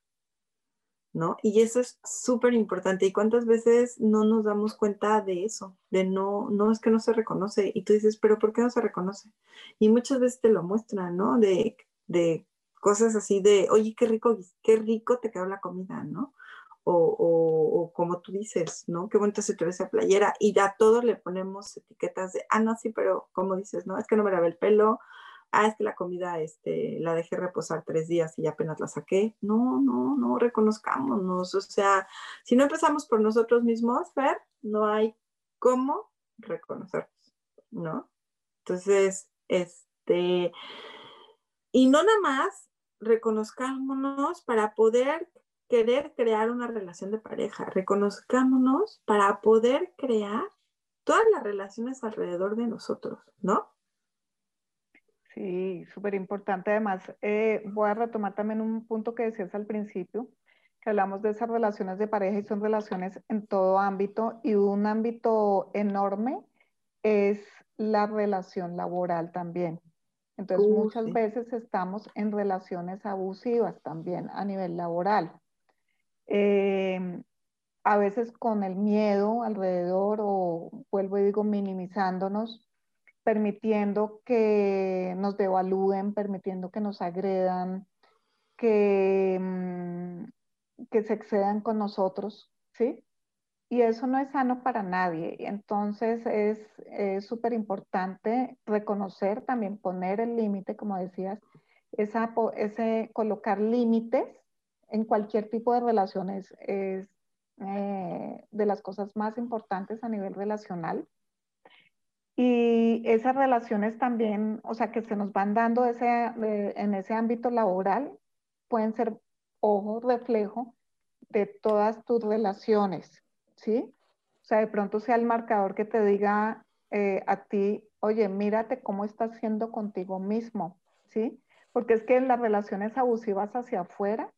¿No? Y eso es súper importante. ¿Y cuántas veces no nos damos cuenta de eso? De no, no es que no se reconoce. Y tú dices, pero ¿por qué no se reconoce? Y muchas veces te lo muestran, ¿no? De de cosas así de, oye, qué rico, qué rico te quedó la comida, ¿no? O, o, como tú dices, ¿no? Qué bonita se te ve esa playera. Y a todos le ponemos etiquetas de, ah, no, sí, pero como dices, no, es que no me lavé el pelo, ah, es que la comida este, la dejé reposar tres días y apenas la saqué. No, no, no, reconozcámonos. O sea, si no empezamos por nosotros mismos, Fer, no hay cómo reconocernos, ¿no? Entonces, este, y no nada más reconozcámonos para poder querer crear una relación de pareja, reconozcámonos para poder crear todas las relaciones alrededor de nosotros, ¿no? Sí, súper importante. Además, eh, voy a retomar también un punto que decías al principio, que hablamos de esas relaciones de pareja y son relaciones en todo ámbito y un ámbito enorme es la relación laboral también. Entonces, muchas veces estamos en relaciones abusivas también a nivel laboral. Em, a veces con el miedo alrededor o vuelvo y digo minimizándonos, permitiendo que nos devalúen, permitiendo que nos agredan, que, mm, que se excedan con nosotros, ¿sí? Y eso no es sano para nadie. Entonces es súper importante reconocer, también poner el límite, como decías, ese colocar límites en cualquier tipo de relaciones es eh, de las cosas más importantes a nivel relacional. Y esas relaciones también, o sea, que se nos van dando ese, en ese ámbito laboral, pueden ser ojo, reflejo de todas tus relaciones, ¿sí? O sea, de pronto sea el marcador que te diga eh, a ti, oye, mírate cómo estás siendo contigo mismo, ¿sí? Porque es que las relaciones abusivas hacia afuera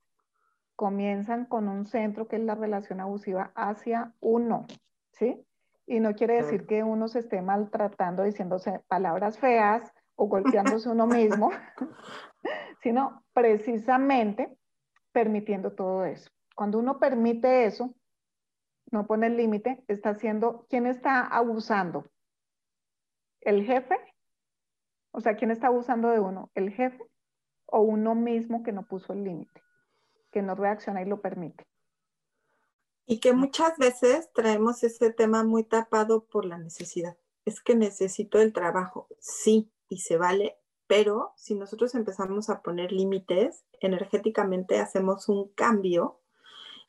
comienzan con un centro que es la relación abusiva hacia uno, ¿sí? Y no quiere decir que uno se esté maltratando diciéndose palabras feas o golpeándose uno mismo, <laughs> sino precisamente permitiendo todo eso. Cuando uno permite eso, no pone el límite, está haciendo, ¿quién está abusando? ¿El jefe? O sea, ¿quién está abusando de uno? ¿El jefe o uno mismo que no puso el límite, que no reacciona y lo permite? Y que muchas veces traemos ese tema muy tapado por la necesidad. Es que necesito el trabajo, sí, y se vale, pero si nosotros empezamos a poner límites, energéticamente hacemos un cambio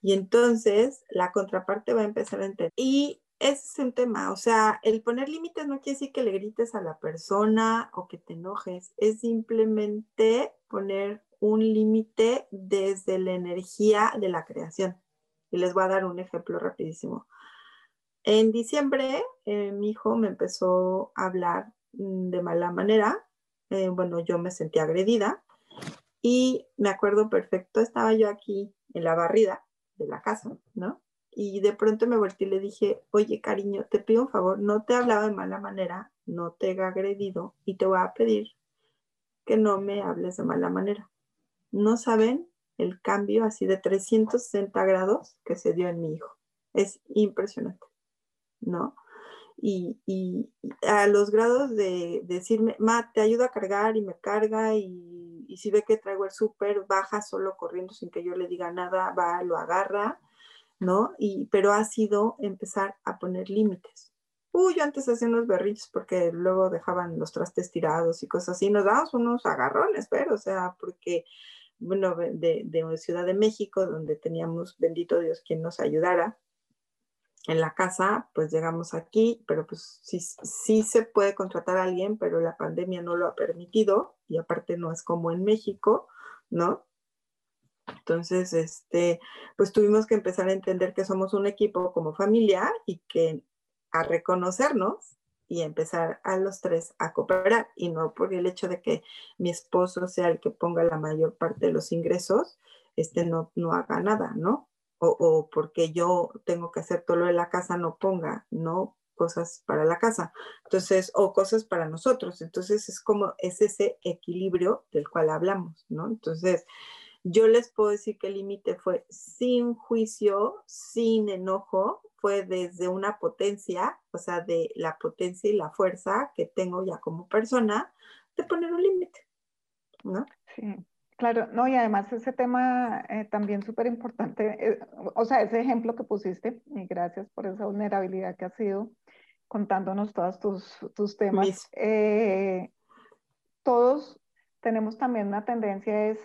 y entonces la contraparte va a empezar a entender. Y ese es un tema, o sea, el poner límites no quiere decir que le grites a la persona o que te enojes, es simplemente poner un límite desde la energía de la creación. Y les voy a dar un ejemplo rapidísimo. En diciembre, eh, mi hijo me empezó a hablar mm, de mala manera. Eh, bueno, yo me sentí agredida y me acuerdo perfecto, estaba yo aquí en la barrida de la casa, ¿no? y de pronto me volteé y le dije, oye cariño, te pido un favor, no te he hablado de mala manera, no te he agredido y te voy a pedir que no me hables de mala manera. No saben el cambio así de 360 grados que se dio en mi hijo. Es impresionante, ¿no? Y, a los grados de, decirme, ma, te ayudo a cargar y me carga y, si ve que traigo el súper, baja solo corriendo sin que yo le diga nada, va, lo agarra, ¿no? Y, pero ha sido empezar a poner límites. Uy, yo antes hacía unos berrillos porque luego dejaban los trastes tirados y cosas así. Nos dábamos unos agarrones, pero, o sea, porque, bueno, de, de Ciudad de México, donde teníamos, bendito Dios, quien nos ayudara en la casa, pues llegamos aquí, pero pues sí, sí se puede contratar a alguien, pero la pandemia no lo ha permitido y aparte no es como en México, ¿no? Entonces, este, pues tuvimos que empezar a entender que somos un equipo como familia y que a reconocernos y empezar a los tres a cooperar y no por el hecho de que mi esposo sea el que ponga la mayor parte de los ingresos, este no, no haga nada, ¿no? O, o porque yo tengo que hacer todo lo de la casa, no ponga, ¿no? cosas para la casa, entonces, o cosas para nosotros. Entonces, es como, es ese equilibrio del cual hablamos, ¿no? Entonces, yo les puedo decir que el límite fue sin juicio, sin enojo, fue desde una potencia, o sea, de la potencia y la fuerza que tengo ya como persona de poner un límite, ¿no? Sí, claro, no, y además ese tema eh, también súper importante, eh, o sea, ese ejemplo que pusiste, y gracias por esa vulnerabilidad que has sido contándonos todos tus, tus temas. Eh, todos tenemos también una tendencia es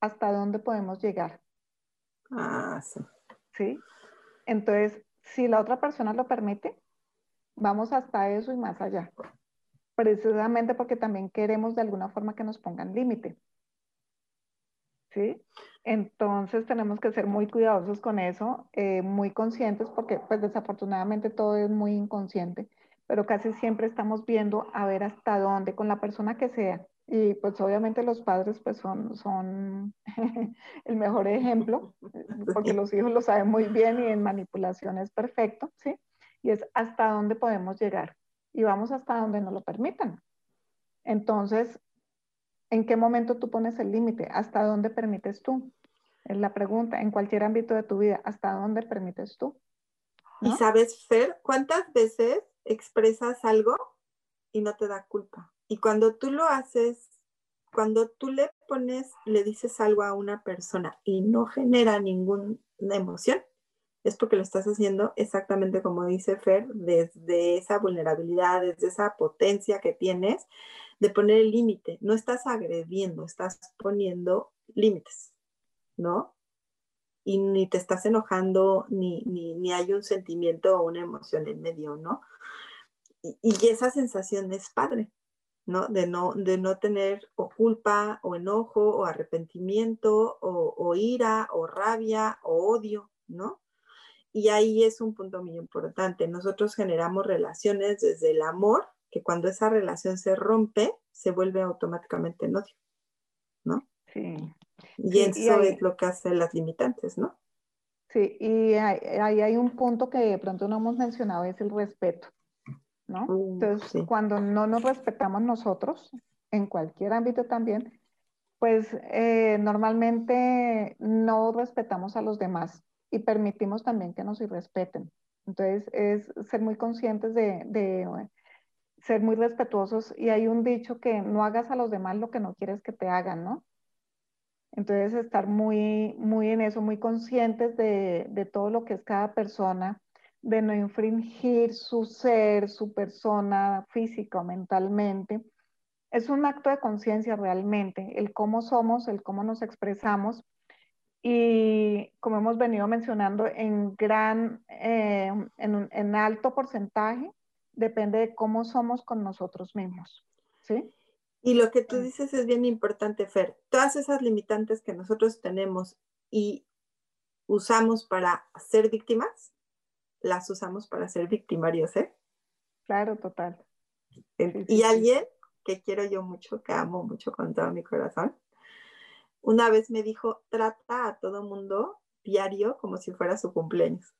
hasta dónde podemos llegar. Ah, sí. ¿Sí? Entonces, si la otra persona lo permite, vamos hasta eso y más allá. Precisamente porque también queremos de alguna forma que nos pongan límite. ¿Sí? Entonces tenemos que ser muy cuidadosos con eso, eh, muy conscientes, porque pues desafortunadamente todo es muy inconsciente, pero casi siempre estamos viendo a ver hasta dónde con la persona que sea. Y pues obviamente los padres pues son, son <laughs> el mejor ejemplo, porque los hijos lo saben muy bien y en manipulación es perfecto, ¿sí? Y es hasta dónde podemos llegar. Y vamos hasta donde nos lo permitan. Entonces, ¿en qué momento tú pones el límite? ¿Hasta dónde permites tú? Es la pregunta, en cualquier ámbito de tu vida, ¿hasta dónde permites tú? Y sabes, Fer, ¿cuántas veces expresas algo y no te da culpa? Y cuando tú lo haces, cuando tú le pones, le dices algo a una persona y no genera ninguna emoción, es porque lo estás haciendo exactamente como dice Fer, desde esa vulnerabilidad, desde esa potencia que tienes de poner el límite. No estás agrediendo, estás poniendo límites, ¿no? Y ni te estás enojando, ni, ni, hay un sentimiento o una emoción en medio, ¿no? Y, y esa sensación es padre, ¿no? De no, de no tener o culpa o enojo o arrepentimiento o, ira o rabia o odio, ¿no? Y ahí es un punto muy importante. Nosotros generamos relaciones desde el amor, que cuando esa relación se rompe, se vuelve automáticamente en odio, ¿no? Sí. Y eso es lo que hace las limitantes, ¿no? Sí, y ahí hay un punto que de pronto no hemos mencionado, es el respeto. ¿no? Uh, Entonces, cuando no nos respetamos nosotros, en cualquier ámbito también, pues eh, normalmente no respetamos a los demás y permitimos también que nos irrespeten. Entonces, es ser muy conscientes de, ser muy respetuosos y hay un dicho que no hagas a los demás lo que no quieres que te hagan, ¿no? Entonces, estar muy, muy en eso, muy conscientes de, de todo lo que es cada persona, de no infringir su ser, su persona física o mentalmente. Es un acto de conciencia realmente, el cómo somos, el cómo nos expresamos y como hemos venido mencionando, en gran, eh, en, en, alto porcentaje depende de cómo somos con nosotros mismos. ¿sí? Y lo que tú mm. dices es bien importante, Fer. Todas esas limitantes que nosotros tenemos y usamos para ser víctimas, las usamos para ser victimarios, ¿eh? Claro, total. y alguien que quiero yo mucho, que amo mucho con todo mi corazón, una vez me dijo, trata a todo mundo diario como si fuera su cumpleaños.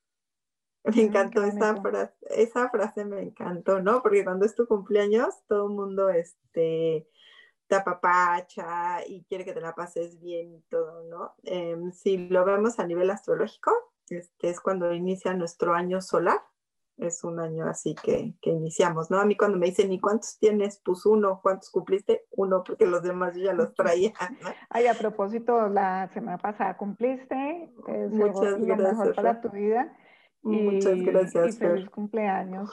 <laughs> Me encantó esa frase, esa frase me encantó, ¿no? Porque cuando es tu cumpleaños, todo el mundo este, te apapacha y quiere que te la pases bien y todo, ¿no? Em, si lo vemos a nivel astrológico, este es cuando inicia nuestro año solar, es un año así que, que, iniciamos, ¿no? A mí cuando me dicen, ¿y cuántos tienes? Pues uno, ¿cuántos cumpliste? Uno, porque los demás yo ya los traía. Ay, a propósito, la semana pasada cumpliste, Muchas lo mejor para tu vida. Muchas gracias. Y feliz cumpleaños.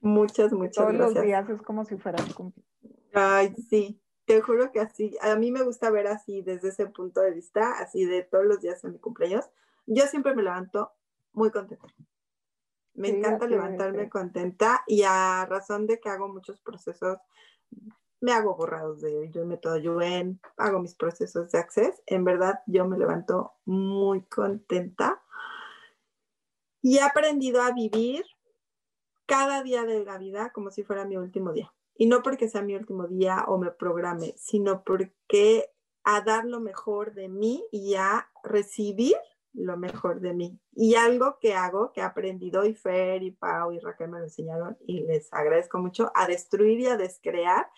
Muchas, muchas Todos gracias. Todos los días es como si fuera tu cumpleaños. Ay, sí, te juro que así, a mí me gusta ver así desde ese punto de vista, así de todos los días en mi cumpleaños. Yo siempre me levanto muy contenta. Me encanta levantarme contenta y a razón de que hago muchos procesos, me hago borrados de yo método Yuen, hago mis procesos de access. En verdad, yo me levanto muy contenta y he aprendido a vivir cada día de la vida como si fuera mi último día. Y no porque sea mi último día o me programe, sino porque a dar lo mejor de mí y a recibir lo mejor de mí. Y algo que hago, que he aprendido, y Fer y Pau y Raquel me lo enseñaron, y les agradezco mucho, a destruir y a descrear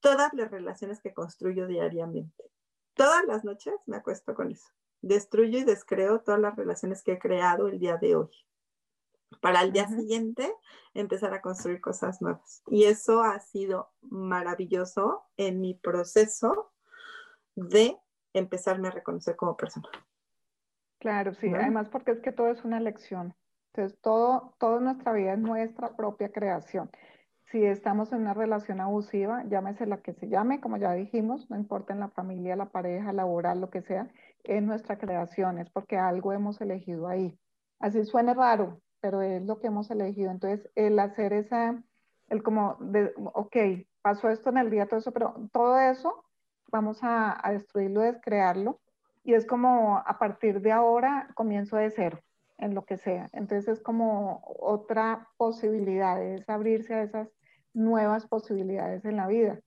todas las relaciones que construyo diariamente. Todas las noches me acuesto con eso. Destruyo y descreo todas las relaciones que he creado el día de hoy. Para el día siguiente empezar a construir cosas nuevas. Y eso ha sido maravilloso en mi proceso de empezarme a reconocer como persona. Claro, sí, además porque es que todo es una lección. Entonces, todo, toda nuestra vida es nuestra propia creación. Si estamos en una relación abusiva, llámese la que se llame, como ya dijimos, no importa en la familia, la pareja, laboral, lo que sea, es nuestra creación, es porque algo hemos elegido ahí. Así suene raro, pero es lo que hemos elegido. Entonces, el hacer esa, el como, de, ok, pasó esto en el día, todo eso, pero todo eso vamos a, a destruirlo, descrearlo y es como a partir de ahora comienzo de cero en lo que sea. Entonces es como otra posibilidad, es abrirse a esas nuevas posibilidades en la vida.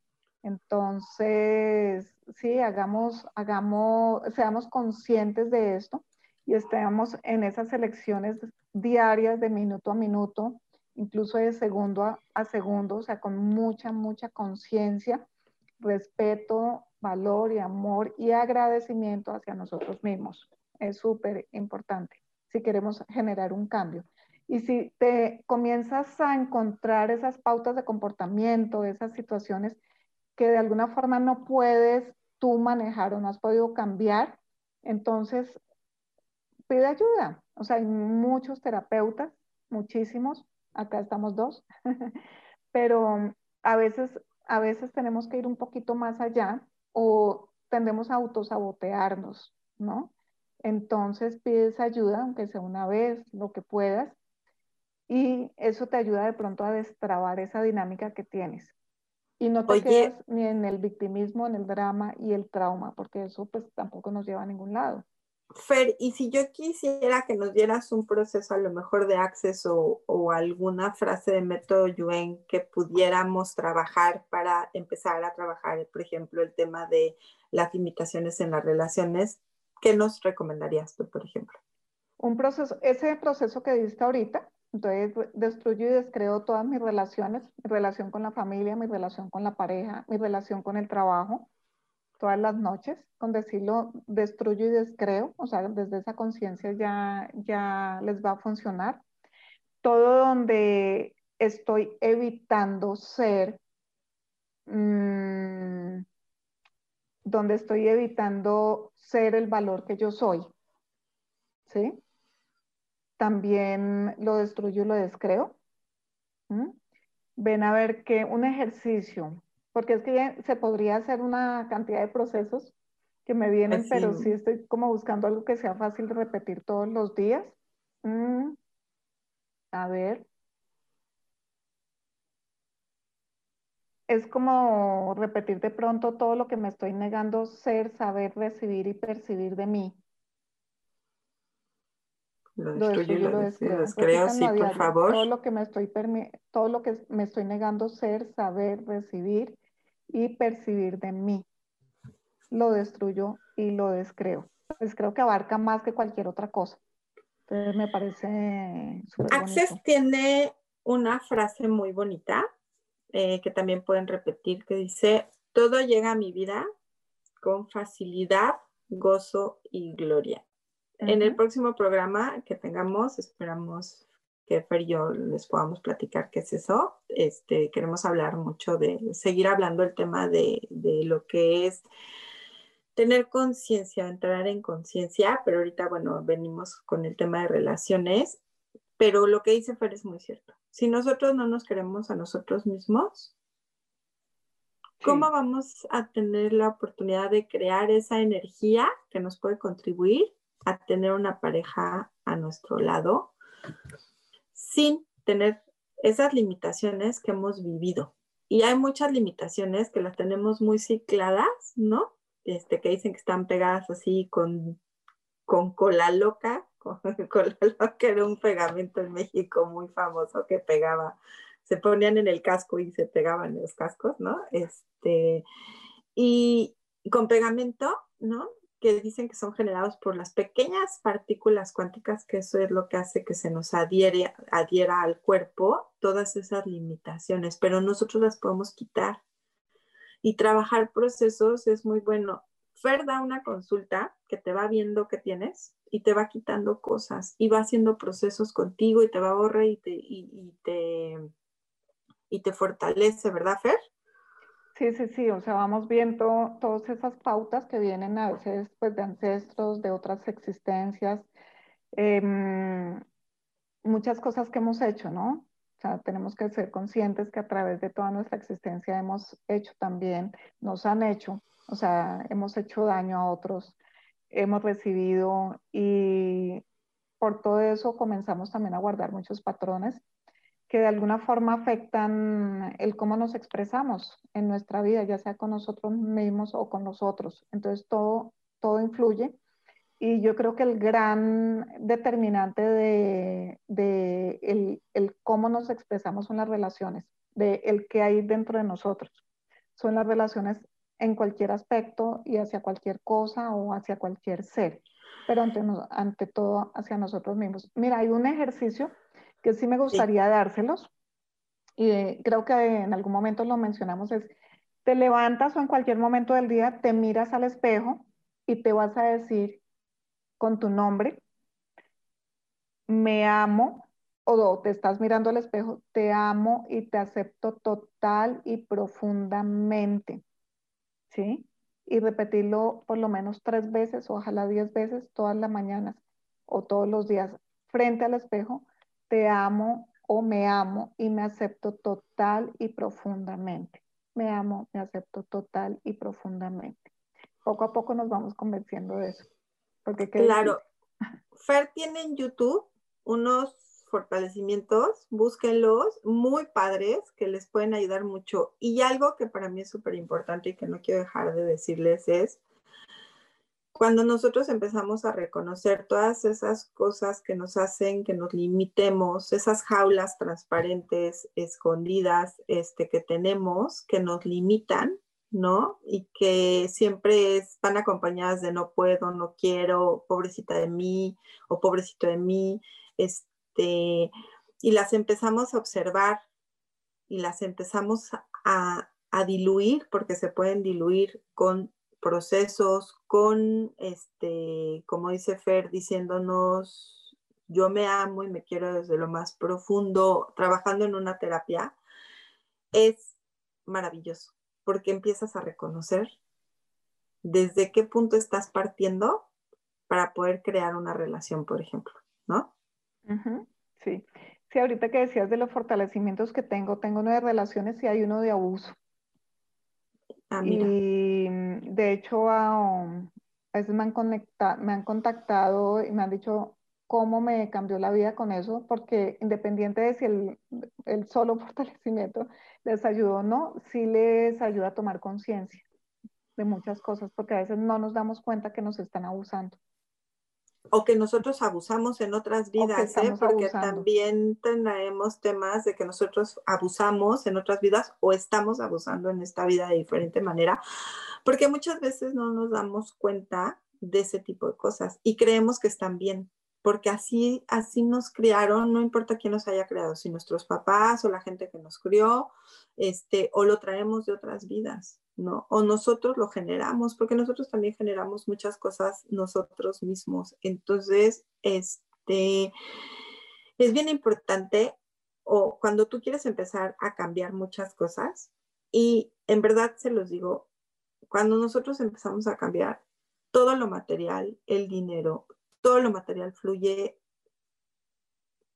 Entonces, sí, hagamos, hagamos, seamos conscientes de esto y estemos en esas elecciones diarias de minuto a minuto, incluso de segundo a, a segundo, o sea, con mucha, mucha conciencia, respeto, valor y amor y agradecimiento hacia nosotros mismos. Es súper importante si queremos generar un cambio. Y si te comienzas a encontrar esas pautas de comportamiento, esas situaciones que de alguna forma no puedes tú manejar o no has podido cambiar, entonces pide ayuda. O sea, hay muchos terapeutas, muchísimos, acá estamos dos, <laughs> pero a veces, a veces tenemos que ir un poquito más allá o tendemos a autosabotearnos, ¿no? Entonces pides ayuda, aunque sea una vez, lo que puedas, y eso te ayuda de pronto a destrabar esa dinámica que tienes. Y no te quedes ni en el victimismo, en el drama y el trauma, porque eso pues tampoco nos lleva a ningún lado. Fer, y si yo quisiera que nos dieras un proceso a lo mejor de acceso o, alguna frase de método Yuen que pudiéramos trabajar para empezar a trabajar, por ejemplo, el tema de las limitaciones en las relaciones, ¿qué nos recomendarías tú, por ejemplo? Un proceso, ese proceso que diste ahorita, entonces destruyo y descreo todas mis relaciones, mi relación con la familia, mi relación con la pareja, mi relación con el trabajo, todas las noches, con decirlo, destruyo y descreo, o sea, desde esa conciencia ya, ya les va a funcionar. Todo donde estoy evitando ser, mmm, donde estoy evitando ser el valor que yo soy, ¿sí? También lo destruyo y lo descreo. ¿Mm? Ven a ver que un ejercicio porque es que se podría hacer una cantidad de procesos que me vienen, Así. pero sí estoy como buscando algo que sea fácil de repetir todos los días. Mm. A ver. Es como repetir de pronto todo lo que me estoy negando ser, saber, recibir y percibir de mí. Lo destruyo, lo, lo descreo, sí, por favor. Todo lo que me estoy todo lo que me estoy negando ser, saber, recibir y percibir de mí. Lo destruyo y lo descreo. Pues creo que abarca más que cualquier otra cosa. me parece súper Access tiene una frase muy bonita eh, que también pueden repetir que dice, todo llega a mi vida con facilidad, gozo y gloria. En el próximo programa que tengamos, esperamos que Fer y yo les podamos platicar qué es eso. Este, queremos hablar mucho de, seguir hablando el tema de, de lo que es tener conciencia, entrar en conciencia, pero ahorita, bueno, venimos con el tema de relaciones, pero lo que dice Fer es muy cierto. Si nosotros no nos queremos a nosotros mismos, ¿cómo vamos a tener la oportunidad de crear esa energía que nos puede contribuir a tener una pareja a nuestro lado sin tener esas limitaciones que hemos vivido? Y hay muchas limitaciones que las tenemos muy cicladas, ¿no? Este, que dicen que están pegadas así con, con cola loca. <laughs> Con, cola loca era un pegamento en México muy famoso que pegaba, se ponían en el casco y se pegaban los cascos, ¿no? Este, y con pegamento, ¿no? Que dicen que son generados por las pequeñas partículas cuánticas, que eso es lo que hace que se nos adhiere, adhiera al cuerpo todas esas limitaciones, pero nosotros las podemos quitar y trabajar procesos es muy bueno. Fer da una consulta que te va viendo qué tienes y te va quitando cosas y va haciendo procesos contigo y te va a borrar y te, y, te, y te fortalece, ¿verdad, Fer? Sí, sí, sí, o sea, vamos viendo todas esas pautas que vienen a veces pues, de ancestros, de otras existencias, em, muchas cosas que hemos hecho, ¿no? sea, tenemos que ser conscientes que a través de toda nuestra existencia hemos hecho también, nos han hecho, o sea, hemos hecho daño a otros, hemos recibido y por todo eso comenzamos también a guardar muchos patrones que de alguna forma afectan el cómo nos expresamos en nuestra vida, ya sea con nosotros mismos o con los otros. Entonces todo, todo influye y yo creo que el gran determinante de, el, el, cómo nos expresamos son las relaciones, de el que hay dentro de nosotros. Son las relaciones en cualquier aspecto y hacia cualquier cosa o hacia cualquier ser, pero ante, ante todo hacia nosotros mismos. Mira, hay un ejercicio que sí me gustaría dárselos y eh, creo que en algún momento lo mencionamos, es te levantas o en cualquier momento del día te miras al espejo y te vas a decir con tu nombre, me amo, o te estás mirando al espejo, te amo y te acepto total y profundamente, ¿sí? Y repetirlo por lo menos tres veces, ojalá diez veces, todas las mañanas o todos los días, frente al espejo, te amo o me amo y me acepto total y profundamente. Me amo, me acepto total y profundamente. Poco a poco nos vamos convenciendo de eso claro, Fer tiene en YouTube unos fortalecimientos, búsquenlos, muy padres, que les pueden ayudar mucho. Y algo que para mí es súper importante y que no quiero dejar de decirles es, cuando nosotros empezamos a reconocer todas esas cosas que nos hacen que nos limitemos, esas jaulas transparentes, escondidas, este, que tenemos, que nos limitan, ¿no? Y que siempre están acompañadas de no puedo, no quiero, pobrecita de mí o pobrecito de mí, este, y las empezamos a observar y las empezamos a, a diluir porque se pueden diluir con procesos, con, este, como dice Fer, diciéndonos, yo me amo y me quiero desde lo más profundo, trabajando en una terapia, es maravilloso porque empiezas a reconocer desde qué punto estás partiendo para poder crear una relación, por ejemplo, ¿no? Sí. Sí, ahorita que decías de los fortalecimientos que tengo, tengo nueve relaciones y hay uno de abuso. Ah, y mm, de hecho, a, veces me han, me han contactado y me han dicho cómo me cambió la vida con eso, porque independiente de si el solo <laughs> fortalecimiento les ayudó o no, sí les ayuda a tomar conciencia de muchas cosas, porque a veces no nos damos cuenta que nos están abusando. O que nosotros abusamos en otras vidas, ¿eh? porque también tenemos temas de que nosotros abusamos en otras vidas o estamos abusando en esta vida de diferente manera, porque muchas veces no nos damos cuenta de ese tipo de cosas y creemos que están bien, porque así, así nos criaron, no importa quién nos haya creado, si nuestros papás o la gente que nos crió, este, o lo traemos de otras vidas, ¿no? O nosotros lo generamos, porque nosotros también generamos muchas cosas nosotros mismos. Entonces, este, es bien importante, o cuando tú quieres empezar a cambiar muchas cosas, y en verdad se los digo, cuando nosotros empezamos a cambiar todo lo material, el dinero, todo lo material fluye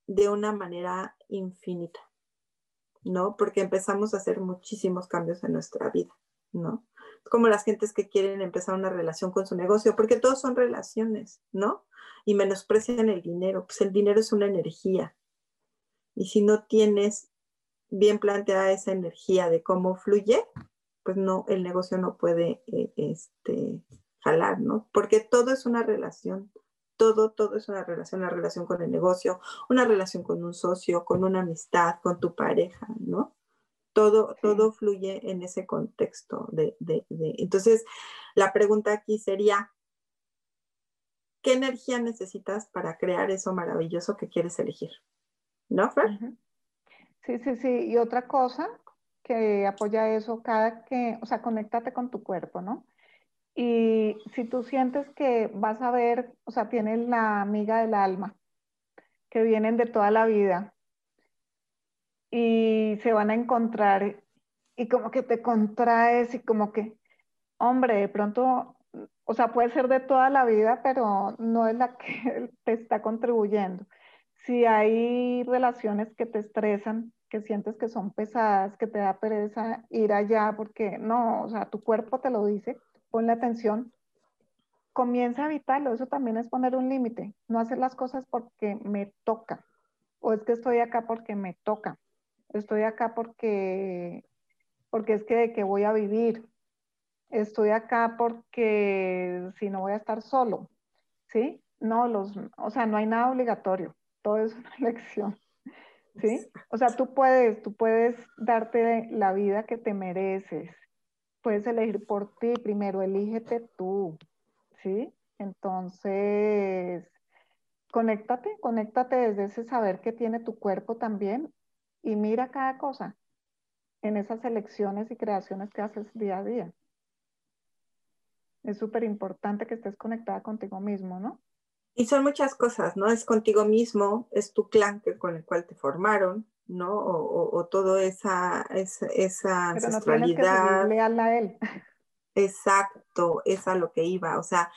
de una manera infinita, ¿no? Porque empezamos a hacer muchísimos cambios en nuestra vida, ¿no? Como las gentes que quieren empezar una relación con su negocio, porque todos son relaciones, ¿no? Y menosprecian el dinero, pues el dinero es una energía. Y si no tienes bien planteada esa energía de cómo fluye, pues no, el negocio no puede eh, este, jalar, ¿no? Porque todo es una relación, todo, todo es una relación, una relación con el negocio, una relación con un socio, con una amistad, con tu pareja, ¿no? Todo, todo fluye en ese contexto de, de, de, Entonces, la pregunta aquí sería, ¿qué energía necesitas para crear eso maravilloso que quieres elegir? ¿No, Fer? Sí, sí, sí. Y otra cosa que apoya eso, cada que, o sea, conéctate con tu cuerpo, ¿no? Y si tú sientes que vas a ver, o sea, tienes la amiga del alma, que vienen de toda la vida y se van a encontrar y como que te contraes y como que, hombre, de pronto, o sea, puede ser de toda la vida, pero no es la que <laughs> te está contribuyendo. Si hay relaciones que te estresan, que sientes que son pesadas, que te da pereza ir allá porque no, o sea, tu cuerpo te lo dice, ponle atención, comienza a evitarlo. Eso también es poner un límite, no hacer las cosas porque me toca. O es que estoy acá porque me toca. Estoy acá porque, porque es que de que voy a vivir. Estoy acá porque si no voy a estar solo. ¿Sí? No, los, o sea, no hay nada obligatorio. Todo es <laughs> una elección. ¿Sí? O sea, tú puedes, tú puedes darte la vida que te mereces puedes elegir por ti, primero elígete tú, ¿sí? Entonces, conéctate, conéctate desde ese saber que tiene tu cuerpo también y mira cada cosa en esas elecciones y creaciones que haces día a día. Es súper importante que estés conectada contigo mismo, ¿no? Y son muchas cosas, ¿no? Es contigo mismo, es tu clan que, con el cual te formaron, ¿no? O, toda esa, esa, esa ancestralidad. No a él. <laughs> Exacto, es a lo que iba. O sea,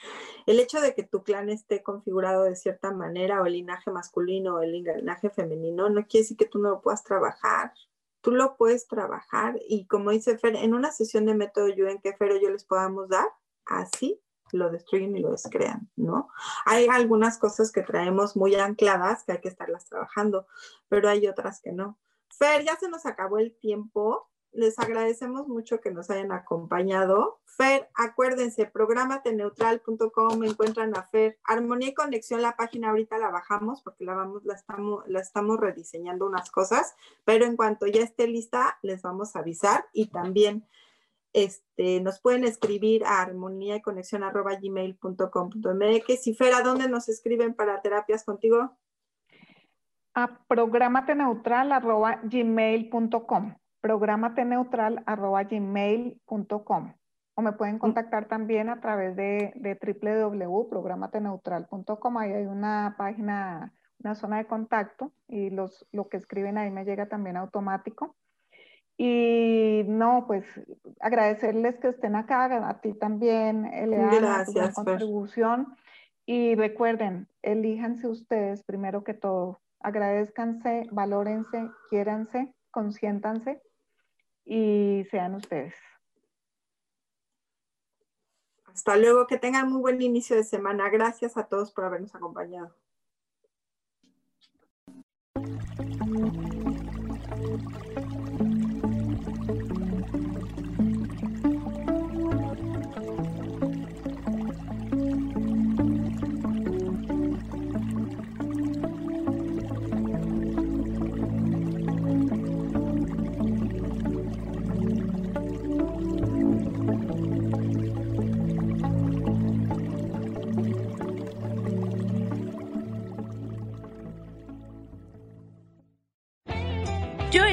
el hecho de que tu clan esté configurado de cierta manera, o el linaje masculino o el linaje femenino, no quiere decir que tú no lo puedas trabajar. Tú lo puedes trabajar y como dice Fer, en una sesión de método en que Fer yo les podamos dar, así lo destruyen y lo descrean, ¿no? Hay algunas cosas que traemos muy ancladas que hay que estarlas trabajando, pero hay otras que no. Fer, ya se nos acabó el tiempo. Les agradecemos mucho que nos hayan acompañado. Fer, acuérdense, programateneutral.com, encuentran a Fer. Armonía y Conexión, la página ahorita la bajamos porque la, vamos, la, estamos, la estamos rediseñando unas cosas, pero en cuanto ya esté lista, les vamos a avisar y también este, nos pueden escribir a armonía y conexión arroba gmail.com.mx. Y Fer, ¿a dónde nos escriben para terapias contigo? A programateneutral arroba gmail.com. Programateneutral arroba gmail.com. O me pueden mm. contactar también a través de, de www.programateneutral.com. Ahí hay una página, una zona de contacto y los, lo que escriben ahí me llega también automático. Y no, pues agradecerles que estén acá, a ti también, Eleana, tu contribución. Y recuerden, elíjanse ustedes primero que todo. Agradezcanse, valórense, quiéranse, consiéntanse y sean ustedes. Hasta luego, que tengan muy buen inicio de semana. Gracias a todos por habernos acompañado.